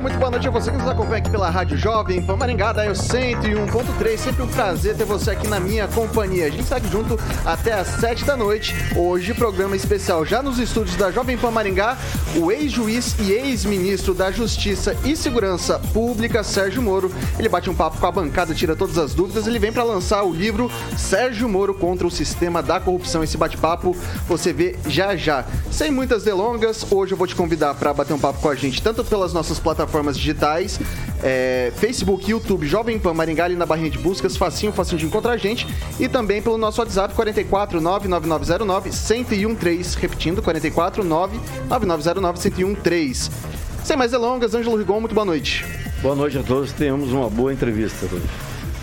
muito boa noite a você que nos acompanha aqui pela Rádio Jovem Pan Maringá, da 101.3. Sempre um prazer ter você aqui na minha companhia. A gente segue junto até às 7 da noite. Hoje, programa especial já nos estúdios da Jovem Pan Maringá, o ex-juiz e ex-ministro da Justiça e Segurança Pública, Sérgio Moro. Ele bate um papo com a bancada, tira todas as dúvidas. Ele vem para lançar o livro Sérgio Moro contra o Sistema da Corrupção. Esse bate-papo você vê já já. Sem muitas delongas, hoje eu vou te convidar para bater um papo com a gente, tanto pelas nossas plataformas digitais, é, Facebook, YouTube, Jovem Pan Maringá, ali na barrinha de buscas, facinho, facinho de encontrar a gente, e também pelo nosso WhatsApp 44 99909 1013, repetindo, 44 99909 1013. Sem mais delongas, Ângelo Rigon, muito boa noite. Boa noite a todos, tenhamos uma boa entrevista hoje.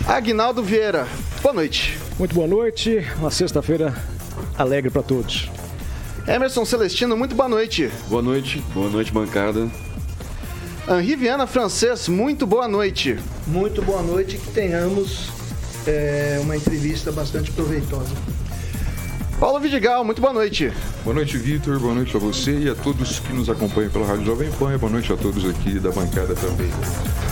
Aguinaldo Vieira, boa noite. Muito boa noite, uma sexta-feira alegre para todos. Emerson Celestino, muito boa noite. Boa noite, boa noite, bancada. Henri Viana Francês, muito boa noite. Muito boa noite e que tenhamos é, uma entrevista bastante proveitosa. Paulo Vidigal, muito boa noite. Boa noite, Vitor. Boa noite a você e a todos que nos acompanham pela Rádio Jovem Pan. Boa noite a todos aqui da bancada também.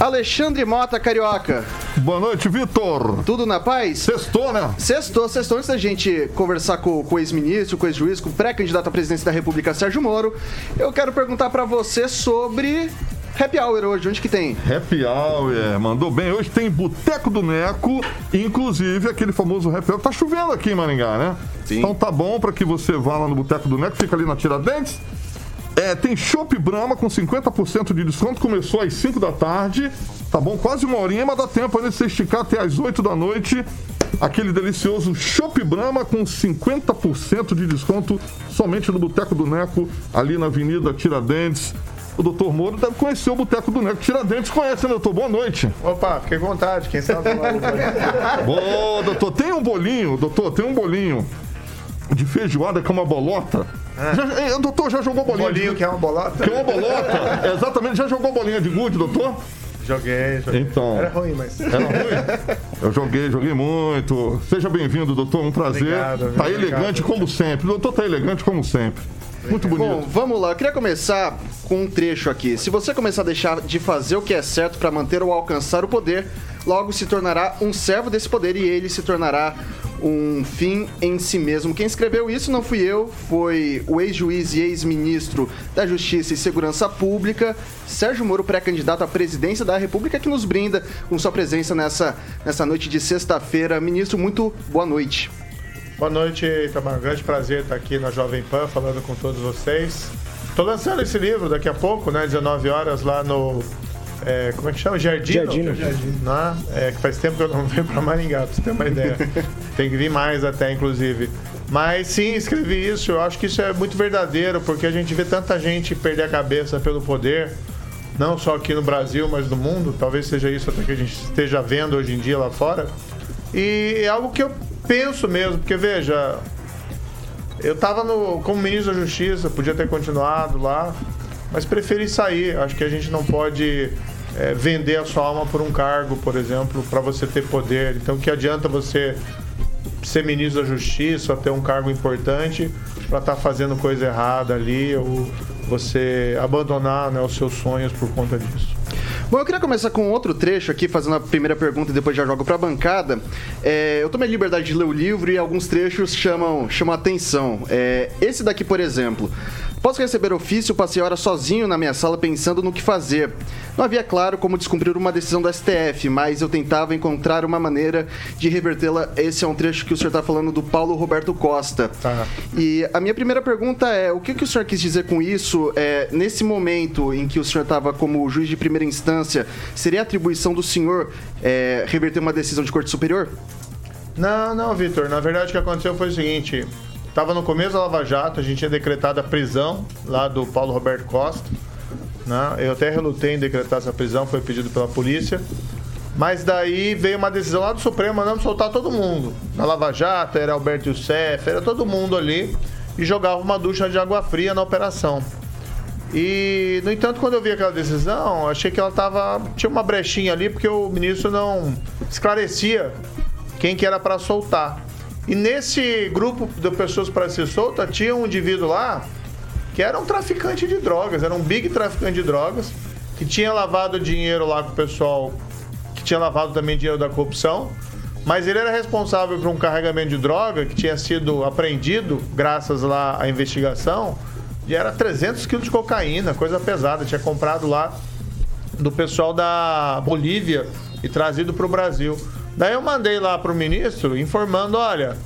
Alexandre Mota, Carioca. Boa noite, Vitor. Tudo na paz? Sextou, né? Sextou, sextou. Antes da gente conversar com, com o ex-ministro, com o ex-juiz, com o pré-candidato à presidência da República, Sérgio Moro, eu quero perguntar para você sobre Happy Hour hoje, onde que tem? Happy Hour, mandou bem. Hoje tem Boteco do Neco, inclusive aquele famoso Happy Hour. Tá chovendo aqui em Maringá, né? Sim. Então tá bom para que você vá lá no Boteco do Neco, fica ali na Tiradentes. É, tem Chopp Brahma com 50% de desconto, começou às 5 da tarde, tá bom? Quase uma horinha, mas dá tempo ainda de você esticar até às 8 da noite. Aquele delicioso Chopp Brahma com 50% de desconto somente no Boteco do Neco, ali na Avenida Tiradentes. O doutor Moro deve conhecer o Boteco do Neco. Tiradentes conhece, né, doutor? Boa noite. Opa, fiquei com vontade, quem sabe logo. Ô, doutor, tem um bolinho, doutor, tem um bolinho de feijoada com uma bolota. Já, eh, doutor, já jogou bolinha Bolinho de que é uma bolota? Que é uma bolota? Exatamente, já jogou bolinha de gude, doutor? Joguei, joguei. Então. Era ruim, mas. Era ruim? Eu joguei, joguei muito. Seja bem-vindo, doutor. Um prazer. Obrigado, tá obrigado. elegante como sempre. O doutor tá elegante como sempre. Muito bonito. Bom, vamos lá. Eu queria começar com um trecho aqui. Se você começar a deixar de fazer o que é certo para manter ou alcançar o poder, logo se tornará um servo desse poder e ele se tornará um fim em si mesmo. Quem escreveu isso não fui eu, foi o ex-juiz e ex-ministro da Justiça e Segurança Pública, Sérgio Moro, pré-candidato à presidência da República, que nos brinda com sua presença nessa, nessa noite de sexta-feira. Ministro, muito boa noite. Boa noite, Itamar. Grande prazer estar aqui na Jovem Pan falando com todos vocês. Estou lançando esse livro daqui a pouco, né? 19 horas lá no. é, como é que chama? Jardino. Jardino. Né? É, que faz tempo que eu não venho para Maringá, pra você ter uma ideia. Tem que vir mais até, inclusive. Mas sim, escrevi isso. Eu acho que isso é muito verdadeiro, porque a gente vê tanta gente perder a cabeça pelo poder, não só aqui no Brasil, mas no mundo. Talvez seja isso até que a gente esteja vendo hoje em dia lá fora. E é algo que eu penso mesmo, porque veja, eu estava como ministro da Justiça, podia ter continuado lá, mas preferi sair. Acho que a gente não pode é, vender a sua alma por um cargo, por exemplo, para você ter poder. Então, que adianta você ser ministro da Justiça, ter um cargo importante para estar fazendo coisa errada ali ou você abandonar né, os seus sonhos por conta disso. Bom, eu queria começar com outro trecho aqui, fazendo a primeira pergunta e depois já jogo para a bancada. É, eu tomei a liberdade de ler o livro e alguns trechos chamam, chamam atenção. É, esse daqui, por exemplo. Posso receber ofício, passei horas sozinho na minha sala pensando no que fazer. Não havia claro como descumprir uma decisão do STF, mas eu tentava encontrar uma maneira de revertê-la. Esse é um trecho que o senhor está falando do Paulo Roberto Costa. Tá. E a minha primeira pergunta é: o que, que o senhor quis dizer com isso? É, nesse momento em que o senhor estava como juiz de primeira instância, seria atribuição do senhor é, reverter uma decisão de corte superior? Não, não, Vitor. Na verdade, o que aconteceu foi o seguinte: estava no começo da Lava Jato, a gente tinha decretado a prisão lá do Paulo Roberto Costa. Né? Eu até relutei em decretar essa prisão, foi pedido pela polícia. Mas daí veio uma decisão lá do Supremo mandando soltar todo mundo. Na Lava Jato, era Alberto Youssef, era todo mundo ali. E jogava uma ducha de água fria na operação. E, no entanto, quando eu vi aquela decisão, achei que ela tava. tinha uma brechinha ali, porque o ministro não esclarecia quem que era para soltar. E nesse grupo de pessoas para ser solta, tinha um indivíduo lá que era um traficante de drogas, era um big traficante de drogas, que tinha lavado dinheiro lá com o pessoal, que tinha lavado também dinheiro da corrupção. Mas ele era responsável por um carregamento de droga que tinha sido apreendido, graças lá à investigação, e era 300 quilos de cocaína, coisa pesada. Tinha comprado lá do pessoal da Bolívia e trazido para o Brasil. Daí eu mandei lá para o ministro informando: olha,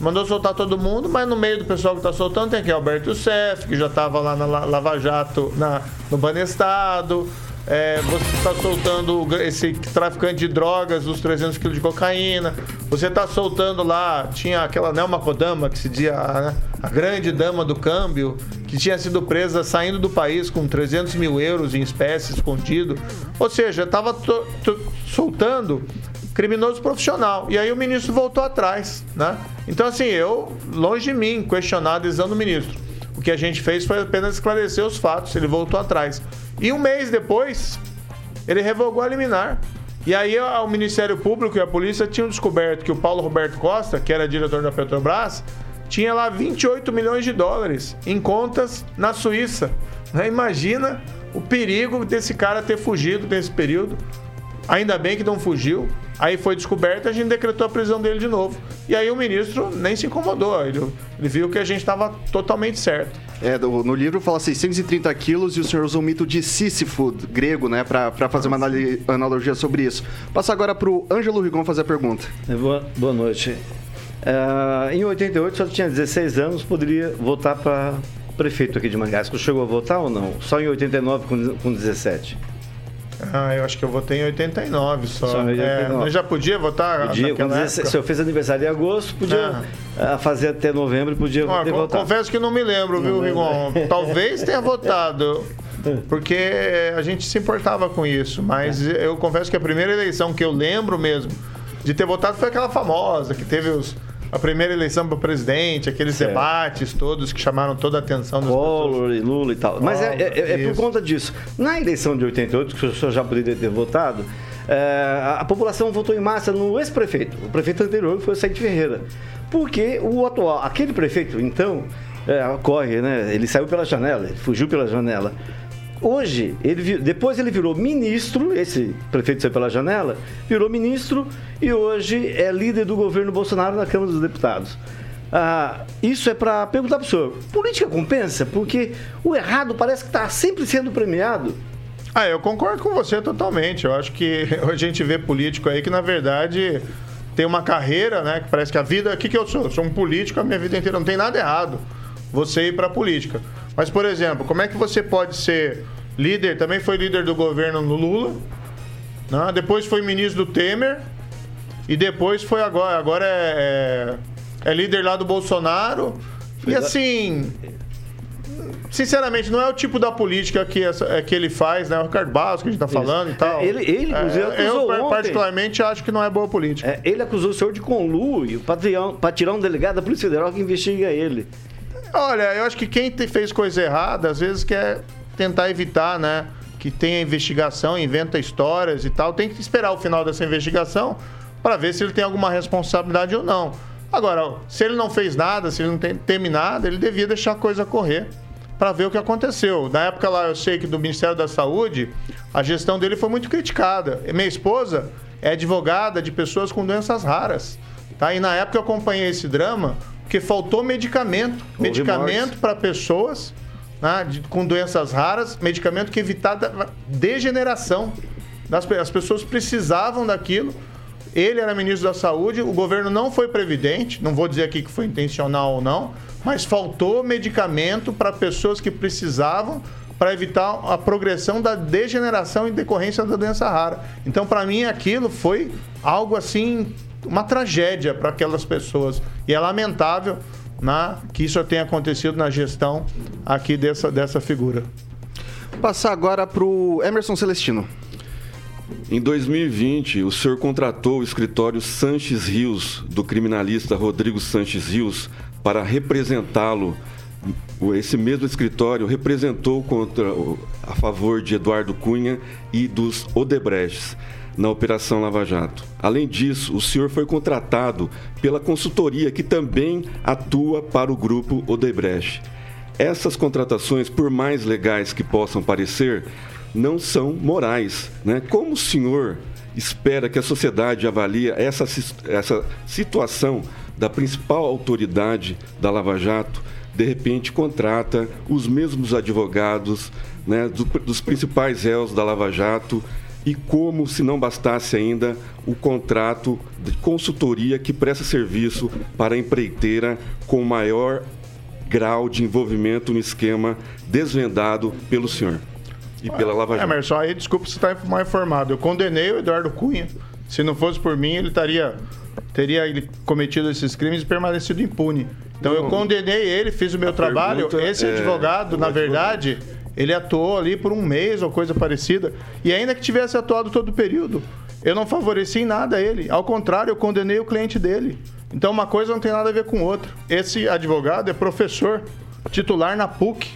mandou soltar todo mundo, mas no meio do pessoal que está soltando tem aqui Alberto Youssef, que já estava lá na Lava Jato, na, no Banestado. É, você está soltando esse traficante de drogas, os 300 quilos de cocaína. Você está soltando lá, tinha aquela Nelma Kodama, que se dizia a, a, grande dama do câmbio, que tinha sido presa saindo do país com 300 mil euros em espécie escondido. Ou seja, estava soltando criminoso profissional. E aí o ministro voltou atrás, né? Então, assim, eu, longe de mim, questionar a decisão do ministro. O que a gente fez foi apenas esclarecer os fatos, ele voltou atrás. E um mês depois, ele revogou a liminar. E aí o Ministério Público e a polícia tinham descoberto que o Paulo Roberto Costa, que era diretor da Petrobras, tinha lá 28 milhões de dólares em contas na Suíça. Né? Imagina o perigo desse cara ter fugido nesse período. Ainda bem que não fugiu. Aí foi descoberto a gente decretou a prisão dele de novo. E aí o ministro nem se incomodou. Ele, ele viu que a gente estava totalmente certo. É, no livro fala 630 quilos e o senhor usa um mito de Sísifo, grego, né, para fazer uma analogia sobre isso. Passa agora para o Ângelo Rigon fazer a pergunta. É, boa, boa noite. Uh, em 88, só tinha 16 anos, poderia votar para prefeito aqui de Mangasco. Chegou a votar ou não? Só em 89 com, com 17? Ah, eu acho que eu votei em 89 só. só em 89. É, já podia votar podia, época? Se eu fiz aniversário em agosto, podia ah. fazer até novembro, podia ah, ter votado. Confesso que não me lembro, viu, Rigon? Talvez tenha votado. Porque a gente se importava com isso, mas é. eu confesso que a primeira eleição que eu lembro mesmo de ter votado foi aquela famosa, que teve os, a primeira eleição para presidente, aqueles certo. debates todos que chamaram toda a atenção das Collor e Lula e tal. Mas é, é, é por conta disso. Na eleição de 88, que o senhor já poderia ter votado, é, a população votou em massa no ex-prefeito, o prefeito anterior, foi o Said Ferreira. Porque o atual, aquele prefeito, então, é, corre, né? Ele saiu pela janela, ele fugiu pela janela. Hoje, ele, depois ele virou ministro, esse prefeito saiu pela janela, virou ministro e hoje é líder do governo Bolsonaro na Câmara dos Deputados. Ah, isso é para perguntar para o senhor: política compensa? Porque o errado parece que está sempre sendo premiado. Ah, eu concordo com você totalmente. Eu acho que a gente vê político aí que, na verdade, tem uma carreira, né? Que parece que a vida. O que, que eu sou? Eu sou um político a minha vida inteira. Não tem nada errado você ir para a política. Mas, por exemplo, como é que você pode ser líder, também foi líder do governo no Lula, né? depois foi ministro do Temer e depois foi agora, agora é, é, é líder lá do Bolsonaro. E assim, sinceramente, não é o tipo da política que, essa, é, que ele faz, né? O Ricardo Barros, que a gente tá falando Isso. e tal. É, ele, ele inclusive, é, Eu, ontem. particularmente, acho que não é boa política. É, ele acusou o senhor de conluio para tirar um delegado da Polícia Federal que investiga ele. Olha, eu acho que quem fez coisa errada, às vezes quer tentar evitar, né? Que tenha investigação, inventa histórias e tal. Tem que esperar o final dessa investigação para ver se ele tem alguma responsabilidade ou não. Agora, se ele não fez nada, se ele não tem, teme nada, ele devia deixar a coisa correr para ver o que aconteceu. Na época lá, eu sei que do Ministério da Saúde, a gestão dele foi muito criticada. Minha esposa é advogada de pessoas com doenças raras. Tá? E na época eu acompanhei esse drama, porque faltou medicamento. medicamento para pessoas né, de, com doenças raras, medicamento que evitava degeneração. Das, as pessoas precisavam daquilo. Ele era ministro da Saúde, o governo não foi previdente, não vou dizer aqui que foi intencional ou não, mas faltou medicamento para pessoas que precisavam para evitar a progressão da degeneração em decorrência da doença rara. Então, para mim, aquilo foi algo assim, uma tragédia para aquelas pessoas. E é lamentável na, que isso tenha acontecido na gestão aqui dessa, dessa figura. Passar agora para o Emerson Celestino. Em 2020, o senhor contratou o escritório Sanches Rios, do criminalista Rodrigo Sanches Rios, para representá-lo. Esse mesmo escritório representou contra, a favor de Eduardo Cunha e dos Odebrechts na Operação Lava Jato. Além disso, o senhor foi contratado pela consultoria que também atua para o grupo Odebrecht. Essas contratações, por mais legais que possam parecer, não são morais. Né? Como o senhor espera que a sociedade avalie essa, essa situação da principal autoridade da Lava Jato, de repente contrata os mesmos advogados né, do, dos principais réus da Lava Jato e como, se não bastasse ainda, o contrato de consultoria que presta serviço para a empreiteira com maior grau de envolvimento no esquema desvendado pelo senhor e pela Lava Jato. Emerson, aí desculpa se está mal informado. Eu condenei o Eduardo Cunha. Se não fosse por mim, ele estaria teria ele cometido esses crimes e permanecido impune. Então eu condenei ele, fiz o meu trabalho. Esse é, advogado, na verdade, ele atuou ali por um mês ou coisa parecida. E ainda que tivesse atuado todo o período, eu não favoreci em nada ele. Ao contrário, eu condenei o cliente dele. Então uma coisa não tem nada a ver com outra. Esse advogado é professor titular na PUC,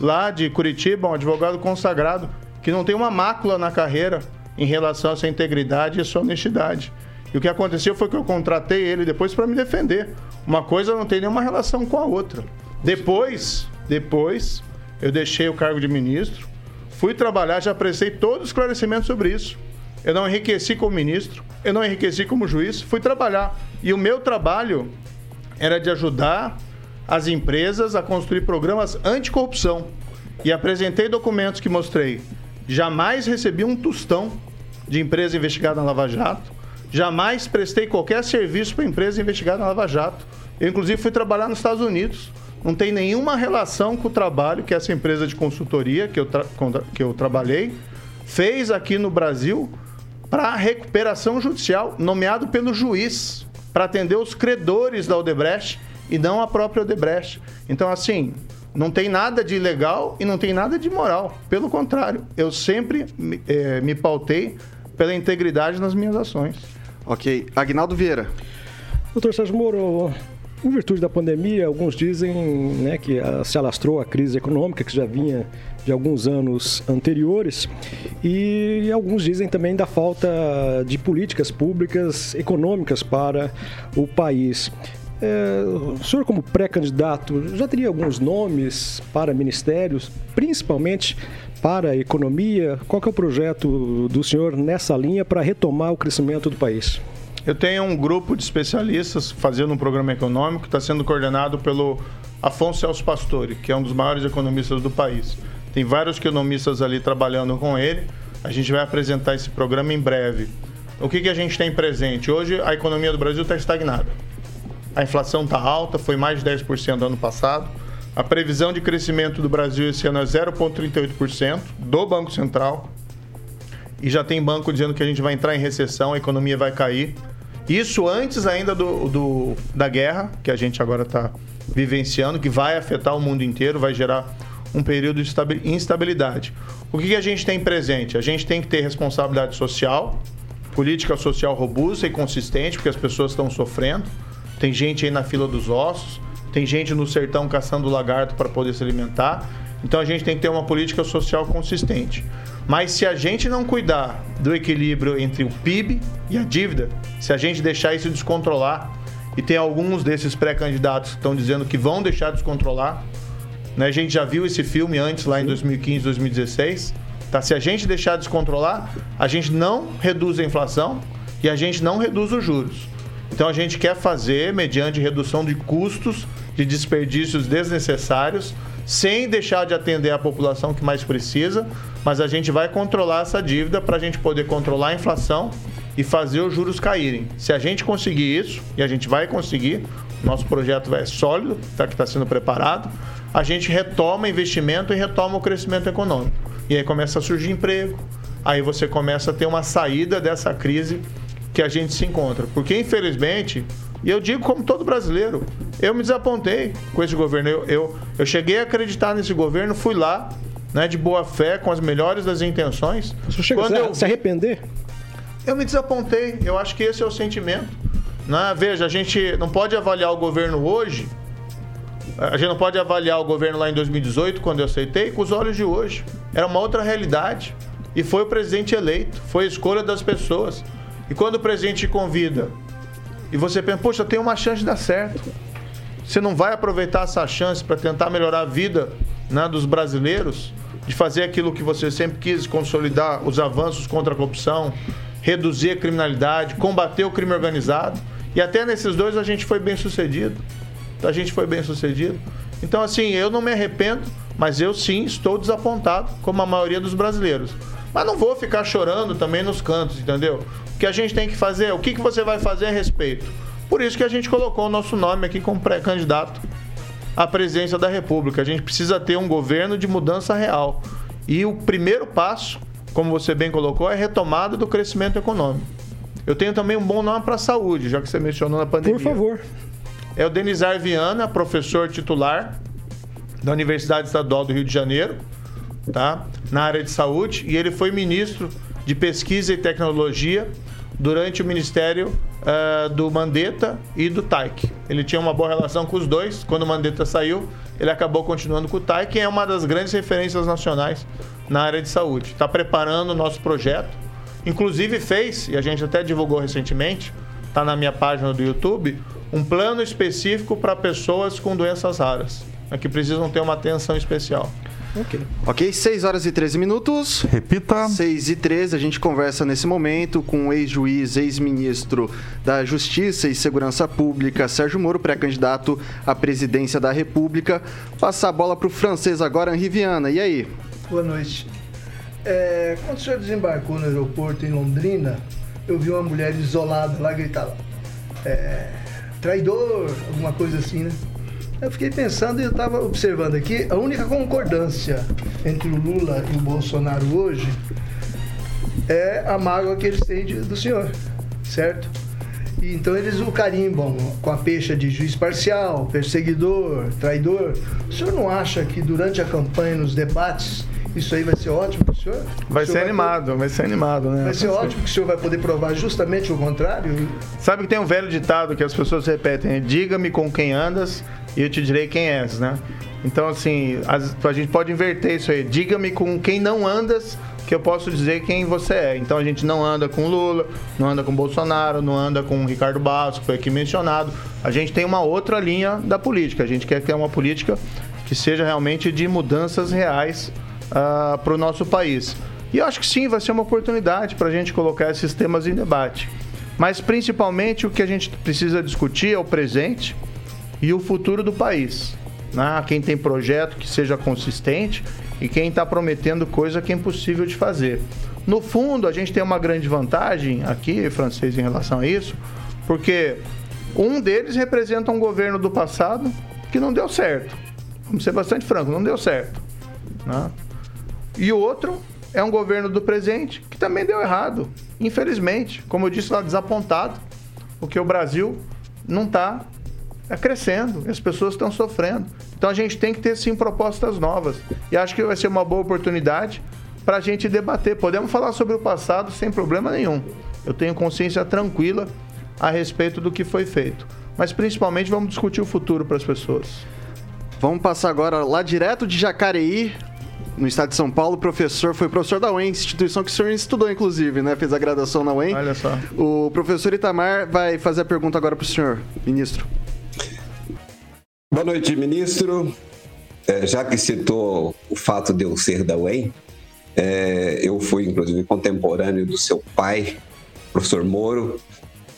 lá de Curitiba, um advogado consagrado, que não tem uma mácula na carreira em relação à sua integridade e sua honestidade. E o que aconteceu foi que eu contratei ele depois para me defender. Uma coisa não tem nenhuma relação com a outra. Depois, depois, eu deixei o cargo de ministro, fui trabalhar, já prestei todo o esclarecimento sobre isso. Eu não enriqueci como ministro, eu não enriqueci como juiz, fui trabalhar. E o meu trabalho era de ajudar as empresas a construir programas anticorrupção. E apresentei documentos que mostrei. Jamais recebi um tostão de empresa investigada na Lava Jato. Jamais prestei qualquer serviço para empresa investigada na Lava Jato. Eu, inclusive, fui trabalhar nos Estados Unidos. Não tem nenhuma relação com o trabalho que essa empresa de consultoria que eu, que eu trabalhei fez aqui no Brasil para recuperação judicial, nomeado pelo juiz para atender os credores da Odebrecht e não a própria Odebrecht. Então, assim, não tem nada de ilegal e não tem nada de moral. Pelo contrário, eu sempre é, me pautei pela integridade nas minhas ações. Ok. Agnaldo Vieira. Doutor Sérgio Moro, em virtude da pandemia, alguns dizem né, que se alastrou a crise econômica que já vinha de alguns anos anteriores e alguns dizem também da falta de políticas públicas econômicas para o país. É, o senhor, como pré-candidato, já teria alguns nomes para ministérios, principalmente para a economia? Qual é o projeto do senhor nessa linha para retomar o crescimento do país? Eu tenho um grupo de especialistas fazendo um programa econômico que está sendo coordenado pelo Afonso Celso Pastore, que é um dos maiores economistas do país. Tem vários economistas ali trabalhando com ele. A gente vai apresentar esse programa em breve. O que, que a gente tem presente? Hoje a economia do Brasil está estagnada. A inflação está alta, foi mais de 10% no ano passado. A previsão de crescimento do Brasil esse ano é 0,38% do Banco Central. E já tem banco dizendo que a gente vai entrar em recessão, a economia vai cair. Isso antes ainda do, do da guerra, que a gente agora está vivenciando, que vai afetar o mundo inteiro, vai gerar um período de instabilidade. O que, que a gente tem presente? A gente tem que ter responsabilidade social, política social robusta e consistente, porque as pessoas estão sofrendo. Tem gente aí na fila dos ossos, tem gente no sertão caçando lagarto para poder se alimentar. Então a gente tem que ter uma política social consistente. Mas se a gente não cuidar do equilíbrio entre o PIB e a dívida, se a gente deixar isso descontrolar, e tem alguns desses pré-candidatos que estão dizendo que vão deixar descontrolar, né? A gente já viu esse filme antes, lá em 2015, 2016. Tá? Se a gente deixar descontrolar, a gente não reduz a inflação e a gente não reduz os juros. Então a gente quer fazer mediante redução de custos, de desperdícios desnecessários, sem deixar de atender a população que mais precisa, mas a gente vai controlar essa dívida para a gente poder controlar a inflação e fazer os juros caírem. Se a gente conseguir isso, e a gente vai conseguir, nosso projeto é sólido, tá, que está sendo preparado, a gente retoma investimento e retoma o crescimento econômico. E aí começa a surgir emprego, aí você começa a ter uma saída dessa crise que a gente se encontra. Porque, infelizmente, e eu digo como todo brasileiro, eu me desapontei com esse governo. Eu, eu, eu cheguei a acreditar nesse governo, fui lá, né, de boa fé, com as melhores das intenções. Você chega Quando a eu se arrepender? eu me desapontei. Eu acho que esse é o sentimento. Né? Veja, a gente não pode avaliar o governo hoje. A gente não pode avaliar o governo lá em 2018, quando eu aceitei, com os olhos de hoje. Era uma outra realidade. E foi o presidente eleito, foi a escolha das pessoas. E quando o presidente te convida e você pensa, poxa, tem uma chance de dar certo. Você não vai aproveitar essa chance para tentar melhorar a vida né, dos brasileiros, de fazer aquilo que você sempre quis, consolidar os avanços contra a corrupção, reduzir a criminalidade, combater o crime organizado. E até nesses dois a gente foi bem sucedido. A gente foi bem sucedido. Então, assim, eu não me arrependo, mas eu sim estou desapontado, como a maioria dos brasileiros. Mas não vou ficar chorando também nos cantos, entendeu? O que a gente tem que fazer, o que, que você vai fazer a respeito? Por isso que a gente colocou o nosso nome aqui como pré-candidato à presidência da República. A gente precisa ter um governo de mudança real. E o primeiro passo, como você bem colocou, é a retomada do crescimento econômico. Eu tenho também um bom nome para a saúde, já que você mencionou na pandemia. Por favor. É o Denizar Viana, professor titular da Universidade Estadual do Rio de Janeiro, tá? na área de saúde, e ele foi ministro de Pesquisa e Tecnologia durante o Ministério uh, do Mandetta e do Taik. Ele tinha uma boa relação com os dois. Quando o Mandetta saiu, ele acabou continuando com o Taik, que é uma das grandes referências nacionais na área de saúde. Está preparando o nosso projeto. Inclusive fez, e a gente até divulgou recentemente, está na minha página do YouTube, um plano específico para pessoas com doenças raras, né, que precisam ter uma atenção especial. Ok. Ok, 6 horas e 13 minutos. Repita. 6 e 13, a gente conversa nesse momento com o ex-juiz, ex-ministro da Justiça e Segurança Pública, Sérgio Moro, pré-candidato à presidência da República. Passar a bola para o francês agora, Henri Viana. E aí? Boa noite. É, quando o senhor desembarcou no aeroporto em Londrina, eu vi uma mulher isolada lá gritar é, traidor, alguma coisa assim, né? Eu fiquei pensando e eu estava observando aqui, a única concordância entre o Lula e o Bolsonaro hoje é a mágoa que eles têm de, do senhor, certo? E então eles o carimbam com a pecha de juiz parcial, perseguidor, traidor. O senhor não acha que durante a campanha, nos debates, isso aí vai ser ótimo para o senhor? Vai o senhor ser animado, vai, vai ser animado, né? Vai ser ótimo que o senhor vai poder provar justamente o contrário. Sabe que tem um velho ditado que as pessoas repetem: diga-me com quem andas e eu te direi quem és, né? Então, assim, a, a gente pode inverter isso aí. Diga-me com quem não andas que eu posso dizer quem você é. Então a gente não anda com Lula, não anda com Bolsonaro, não anda com Ricardo que foi aqui mencionado. A gente tem uma outra linha da política. A gente quer ter uma política que seja realmente de mudanças reais uh, para o nosso país. E eu acho que sim, vai ser uma oportunidade para a gente colocar esses temas em debate. Mas principalmente o que a gente precisa discutir é o presente e o futuro do país. Né? Quem tem projeto que seja consistente e quem está prometendo coisa que é impossível de fazer. No fundo, a gente tem uma grande vantagem aqui, francês, em relação a isso, porque um deles representa um governo do passado que não deu certo. Vamos ser bastante franco, não deu certo. Né? E o outro é um governo do presente que também deu errado, infelizmente. Como eu disse lá, desapontado, porque o Brasil não está é crescendo, as pessoas estão sofrendo. Então a gente tem que ter sim propostas novas. E acho que vai ser uma boa oportunidade para a gente debater. Podemos falar sobre o passado sem problema nenhum. Eu tenho consciência tranquila a respeito do que foi feito. Mas principalmente vamos discutir o futuro para as pessoas. Vamos passar agora lá direto de Jacareí, no estado de São Paulo, professor, foi professor da UEM, instituição que o senhor estudou, inclusive, né? Fez a graduação na UEM. Olha só. O professor Itamar vai fazer a pergunta agora para o senhor, ministro. Boa noite, ministro. É, já que citou o fato de eu ser da UEM, é, eu fui, inclusive, contemporâneo do seu pai, professor Moro,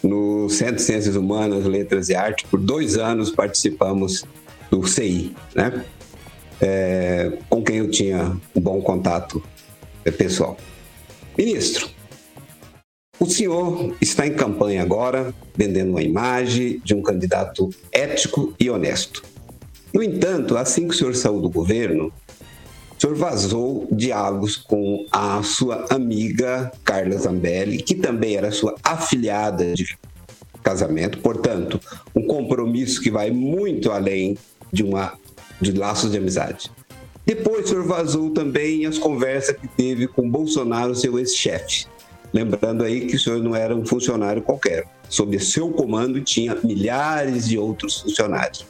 no Centro de Ciências Humanas, Letras e Arte. Por dois anos participamos do CI, né? É, com quem eu tinha um bom contato é, pessoal. Ministro, o senhor está em campanha agora, vendendo uma imagem de um candidato ético e honesto. No entanto, assim que o senhor saiu do governo, o senhor vazou diálogos com a sua amiga Carla Zambelli, que também era sua afilhada de casamento, portanto, um compromisso que vai muito além de uma de laços de amizade. Depois o senhor vazou também as conversas que teve com Bolsonaro, seu ex-chefe. Lembrando aí que o senhor não era um funcionário qualquer. Sob seu comando tinha milhares de outros funcionários.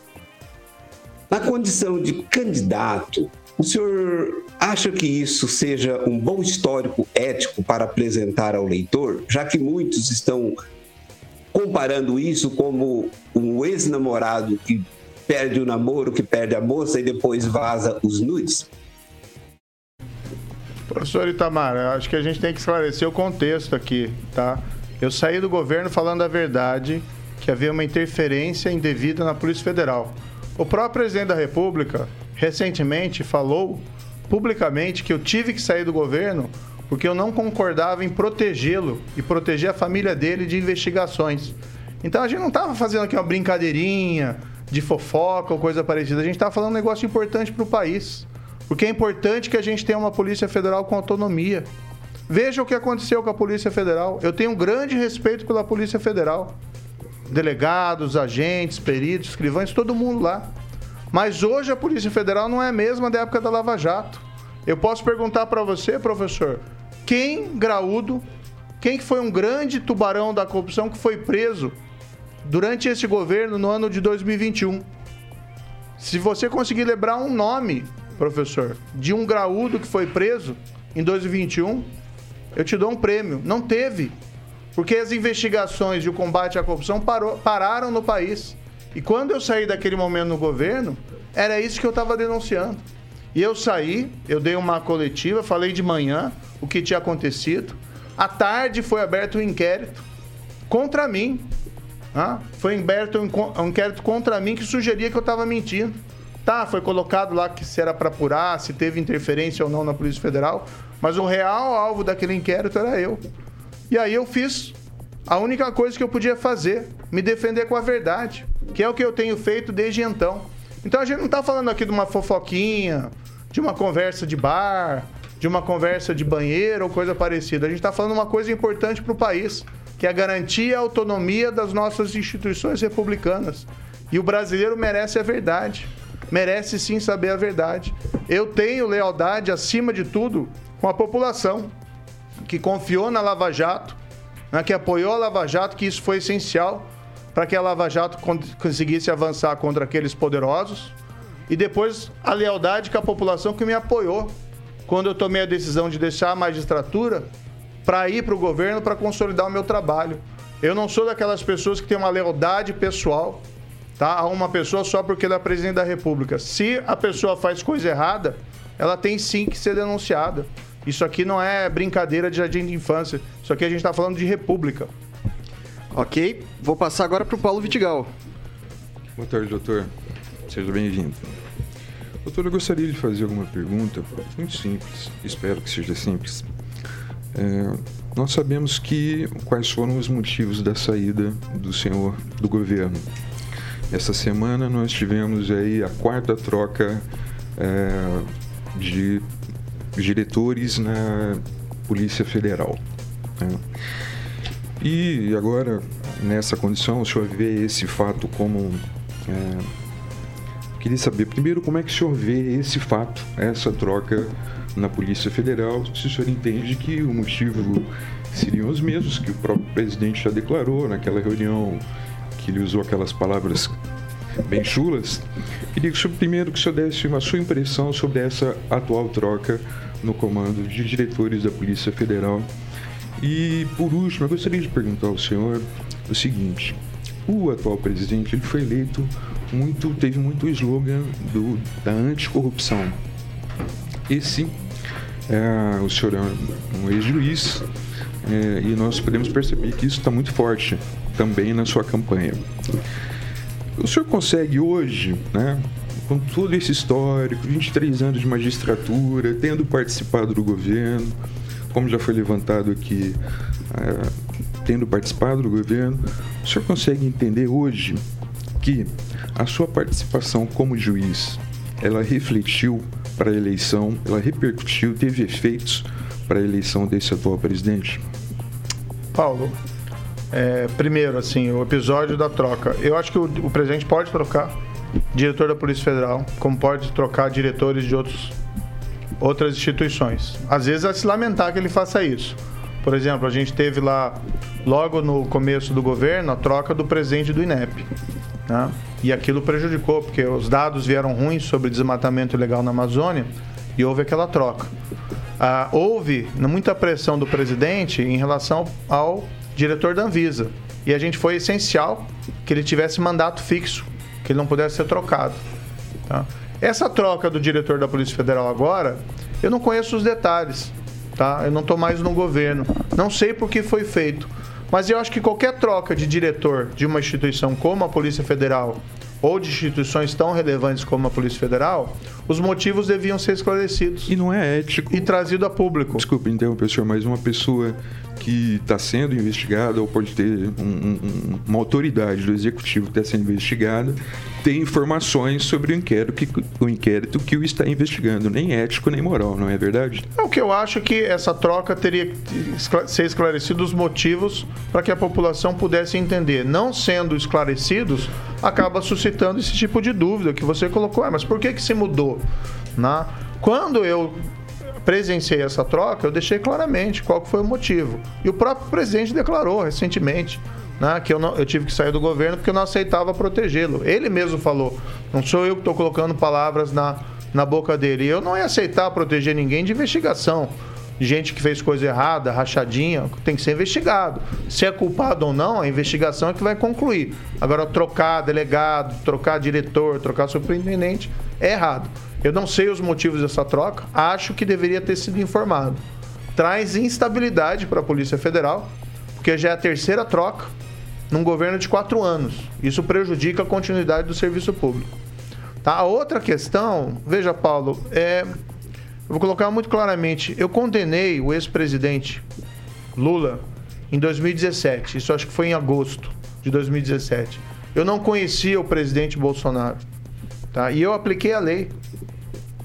Na condição de candidato, o senhor acha que isso seja um bom histórico ético para apresentar ao leitor, já que muitos estão comparando isso como um ex-namorado que perde o namoro, que perde a moça e depois vaza os nudes? Professor Itamar, acho que a gente tem que esclarecer o contexto aqui, tá? Eu saí do governo falando a verdade, que havia uma interferência indevida na Polícia Federal. O próprio presidente da República, recentemente, falou publicamente que eu tive que sair do governo porque eu não concordava em protegê-lo e proteger a família dele de investigações. Então a gente não estava fazendo aqui uma brincadeirinha de fofoca ou coisa parecida, a gente estava falando um negócio importante para o país. Porque é importante que a gente tenha uma Polícia Federal com autonomia. Veja o que aconteceu com a Polícia Federal. Eu tenho um grande respeito pela Polícia Federal delegados, agentes, peritos, escrivães, todo mundo lá. Mas hoje a Polícia Federal não é a mesma da época da Lava Jato. Eu posso perguntar para você, professor, quem graúdo, quem que foi um grande tubarão da corrupção que foi preso durante esse governo no ano de 2021? Se você conseguir lembrar um nome, professor, de um graúdo que foi preso em 2021, eu te dou um prêmio. Não teve. Porque as investigações e o combate à corrupção parou, pararam no país. E quando eu saí daquele momento no governo, era isso que eu estava denunciando. E eu saí, eu dei uma coletiva, falei de manhã o que tinha acontecido. À tarde foi aberto um inquérito contra mim. Ah, foi aberto um inquérito contra mim que sugeria que eu estava mentindo. Tá, foi colocado lá que se era para apurar, se teve interferência ou não na Polícia Federal, mas o real alvo daquele inquérito era eu. E aí eu fiz a única coisa que eu podia fazer, me defender com a verdade, que é o que eu tenho feito desde então. Então a gente não está falando aqui de uma fofoquinha, de uma conversa de bar, de uma conversa de banheiro ou coisa parecida. A gente está falando uma coisa importante para o país, que é garantir a autonomia das nossas instituições republicanas. E o brasileiro merece a verdade. Merece sim saber a verdade. Eu tenho lealdade, acima de tudo, com a população que confiou na Lava Jato, né, que apoiou a Lava Jato, que isso foi essencial para que a Lava Jato conseguisse avançar contra aqueles poderosos. E depois a lealdade com a população que me apoiou quando eu tomei a decisão de deixar a magistratura para ir para o governo para consolidar o meu trabalho. Eu não sou daquelas pessoas que têm uma lealdade pessoal tá, a uma pessoa só porque ela é presidente da República. Se a pessoa faz coisa errada, ela tem sim que ser denunciada. Isso aqui não é brincadeira de jardim de infância. Isso aqui a gente está falando de república. Ok, vou passar agora para o Paulo Vitigal. Boa tarde, doutor. Seja bem-vindo. Doutor, eu gostaria de fazer alguma pergunta muito simples. Espero que seja simples. É, nós sabemos que quais foram os motivos da saída do senhor do governo. Essa semana nós tivemos aí a quarta troca é, de diretores na Polícia Federal. Né? E agora, nessa condição, o senhor vê esse fato como. É, queria saber, primeiro, como é que o senhor vê esse fato, essa troca na Polícia Federal, se o senhor entende que o motivo seriam os mesmos que o próprio presidente já declarou naquela reunião, que ele usou aquelas palavras bem chulas. Queria que primeiro que o senhor desse uma sua impressão sobre essa atual troca no comando de diretores da Polícia Federal. E por último, eu gostaria de perguntar ao senhor o seguinte: o atual presidente ele foi eleito muito, teve muito slogan do, da anticorrupção. Esse, é, o senhor é um ex-juiz é, e nós podemos perceber que isso está muito forte também na sua campanha. O senhor consegue hoje, né, com todo esse histórico, 23 anos de magistratura, tendo participado do governo, como já foi levantado aqui, é, tendo participado do governo, o senhor consegue entender hoje que a sua participação como juiz, ela refletiu para a eleição, ela repercutiu, teve efeitos para a eleição desse atual presidente? Paulo, é, primeiro, assim, o episódio da troca. Eu acho que o, o presidente pode trocar diretor da Polícia Federal, como pode trocar diretores de outros outras instituições. Às vezes é se lamentar que ele faça isso. Por exemplo, a gente teve lá, logo no começo do governo, a troca do presidente do INEP. Né? E aquilo prejudicou, porque os dados vieram ruins sobre desmatamento ilegal na Amazônia e houve aquela troca. Ah, houve muita pressão do presidente em relação ao diretor da Anvisa. E a gente foi essencial que ele tivesse mandato fixo, que ele não pudesse ser trocado. Tá? Essa troca do diretor da Polícia Federal agora, eu não conheço os detalhes tá? Eu não estou mais no governo. Não sei por que foi feito. Mas eu acho que qualquer troca de diretor de uma instituição como a Polícia Federal ou de instituições tão relevantes como a Polícia Federal, os motivos deviam ser esclarecidos. E não é ético. E trazido a público. Desculpe interromper, senhor, mas uma pessoa que está sendo investigada ou pode ter um, um, uma autoridade do executivo que está sendo investigada tem informações sobre o inquérito, que, o inquérito que o está investigando, nem ético nem moral, não é verdade? É o que eu acho que essa troca teria que ser esclarecido os motivos para que a população pudesse entender. Não sendo esclarecidos, acaba suscitando esse tipo de dúvida que você colocou. Ah, mas por que, que se mudou? Né? Quando eu presenciei essa troca, eu deixei claramente qual foi o motivo. E o próprio presidente declarou recentemente né, que eu, não, eu tive que sair do governo porque eu não aceitava protegê-lo. Ele mesmo falou, não sou eu que estou colocando palavras na, na boca dele. Eu não ia aceitar proteger ninguém de investigação. Gente que fez coisa errada, rachadinha, tem que ser investigado. Se é culpado ou não, a investigação é que vai concluir. Agora, trocar delegado, trocar diretor, trocar superintendente é errado. Eu não sei os motivos dessa troca, acho que deveria ter sido informado. Traz instabilidade para a Polícia Federal, porque já é a terceira troca num governo de quatro anos. Isso prejudica a continuidade do serviço público. Tá? A outra questão, veja, Paulo, é. Eu vou colocar muito claramente. Eu condenei o ex-presidente Lula em 2017. Isso acho que foi em agosto de 2017. Eu não conhecia o presidente Bolsonaro. Tá? E eu apliquei a lei.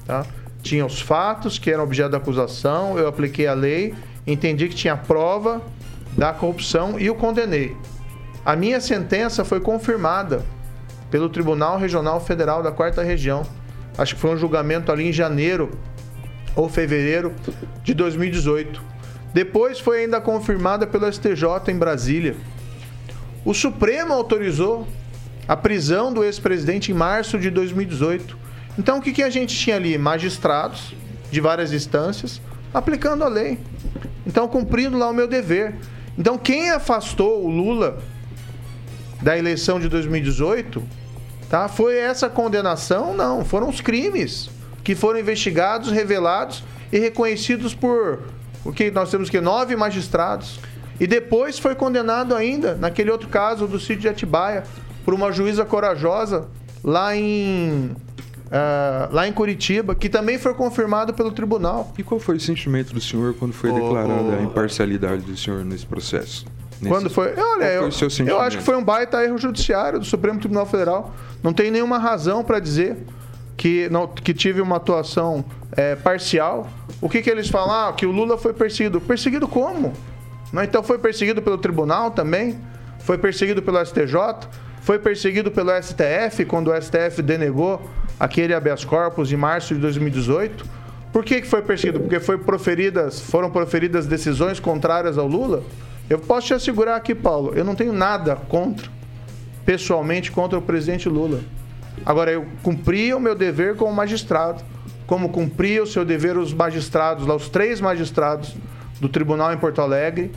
Tá? Tinha os fatos que eram objeto da acusação, eu apliquei a lei, entendi que tinha prova da corrupção e o condenei. A minha sentença foi confirmada pelo Tribunal Regional Federal da Quarta Região. Acho que foi um julgamento ali em janeiro ou fevereiro de 2018. Depois foi ainda confirmada pelo STJ em Brasília. O Supremo autorizou a prisão do ex-presidente em março de 2018. Então, o que, que a gente tinha ali? Magistrados de várias instâncias aplicando a lei. Então, cumprindo lá o meu dever. Então, quem afastou o Lula da eleição de 2018 tá, foi essa condenação? Não, foram os crimes que foram investigados, revelados e reconhecidos por o que nós temos que nove magistrados. E depois foi condenado ainda, naquele outro caso do sítio de Atibaia, por uma juíza corajosa lá em Uh, lá em Curitiba, que também foi confirmado pelo tribunal. E qual foi o sentimento do senhor quando foi oh, declarada a imparcialidade do senhor nesse processo? Nesse... Quando foi? Olha, eu, eu acho que foi um baita erro judiciário do Supremo Tribunal Federal. Não tem nenhuma razão para dizer que, não, que tive uma atuação é, parcial. O que, que eles falam? Ah, que o Lula foi perseguido. Perseguido como? Não, então foi perseguido pelo tribunal também? Foi perseguido pelo STJ? Foi perseguido pelo STF quando o STF denegou aquele habeas corpus em março de 2018. Por que, que foi perseguido? Porque foi proferidas, foram proferidas decisões contrárias ao Lula? Eu posso te assegurar aqui, Paulo, eu não tenho nada contra, pessoalmente, contra o presidente Lula. Agora, eu cumpria o meu dever como magistrado, como cumpria o seu dever os magistrados, lá, os três magistrados do tribunal em Porto Alegre,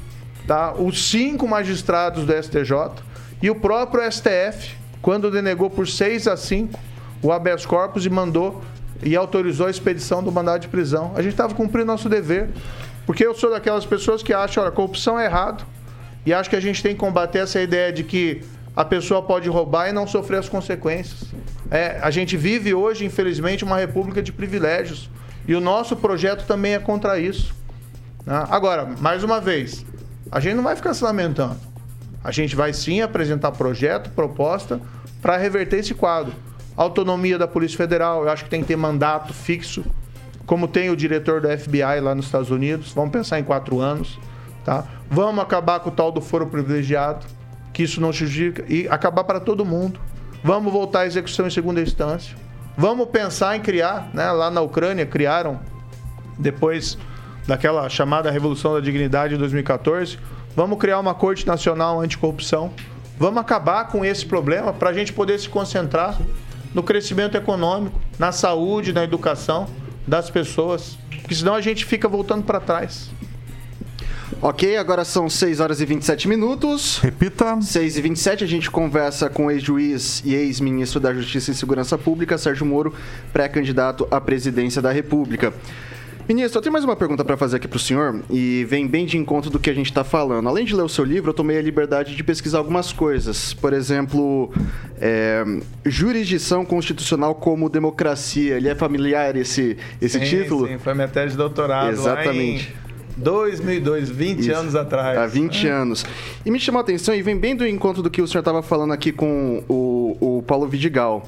tá? os cinco magistrados do STJ e o próprio STF, quando denegou por 6 a 5 o habeas corpus e mandou e autorizou a expedição do mandado de prisão. A gente estava cumprindo nosso dever. Porque eu sou daquelas pessoas que acham, olha, corrupção é errado. E acho que a gente tem que combater essa ideia de que a pessoa pode roubar e não sofrer as consequências. É, a gente vive hoje, infelizmente, uma república de privilégios. E o nosso projeto também é contra isso. Né? Agora, mais uma vez, a gente não vai ficar se lamentando. A gente vai sim apresentar projeto, proposta, para reverter esse quadro autonomia da Polícia Federal, eu acho que tem que ter mandato fixo, como tem o diretor do FBI lá nos Estados Unidos. Vamos pensar em quatro anos, tá? Vamos acabar com o tal do foro privilegiado, que isso não justifica, e acabar para todo mundo. Vamos voltar à execução em segunda instância. Vamos pensar em criar, né? Lá na Ucrânia criaram depois daquela chamada Revolução da Dignidade de 2014. Vamos criar uma Corte Nacional Anticorrupção. Vamos acabar com esse problema para a gente poder se concentrar no crescimento econômico, na saúde, na educação das pessoas. Porque senão a gente fica voltando para trás. Ok, agora são 6 horas e 27 minutos. Repita. 6 e 27, a gente conversa com o ex-juiz e ex-ministro da Justiça e Segurança Pública, Sérgio Moro, pré-candidato à presidência da República. Ministro, eu tenho mais uma pergunta para fazer aqui para o senhor e vem bem de encontro do que a gente está falando. Além de ler o seu livro, eu tomei a liberdade de pesquisar algumas coisas. Por exemplo, é, jurisdição constitucional como democracia. Ele é familiar esse, esse sim, título? Sim, foi minha tese de doutorado Exatamente. lá em 2002, 20 Isso. anos atrás. Há 20 É. anos. E me chamou a atenção e vem bem do encontro do que o senhor estava falando aqui com o, o Paulo Vidigal.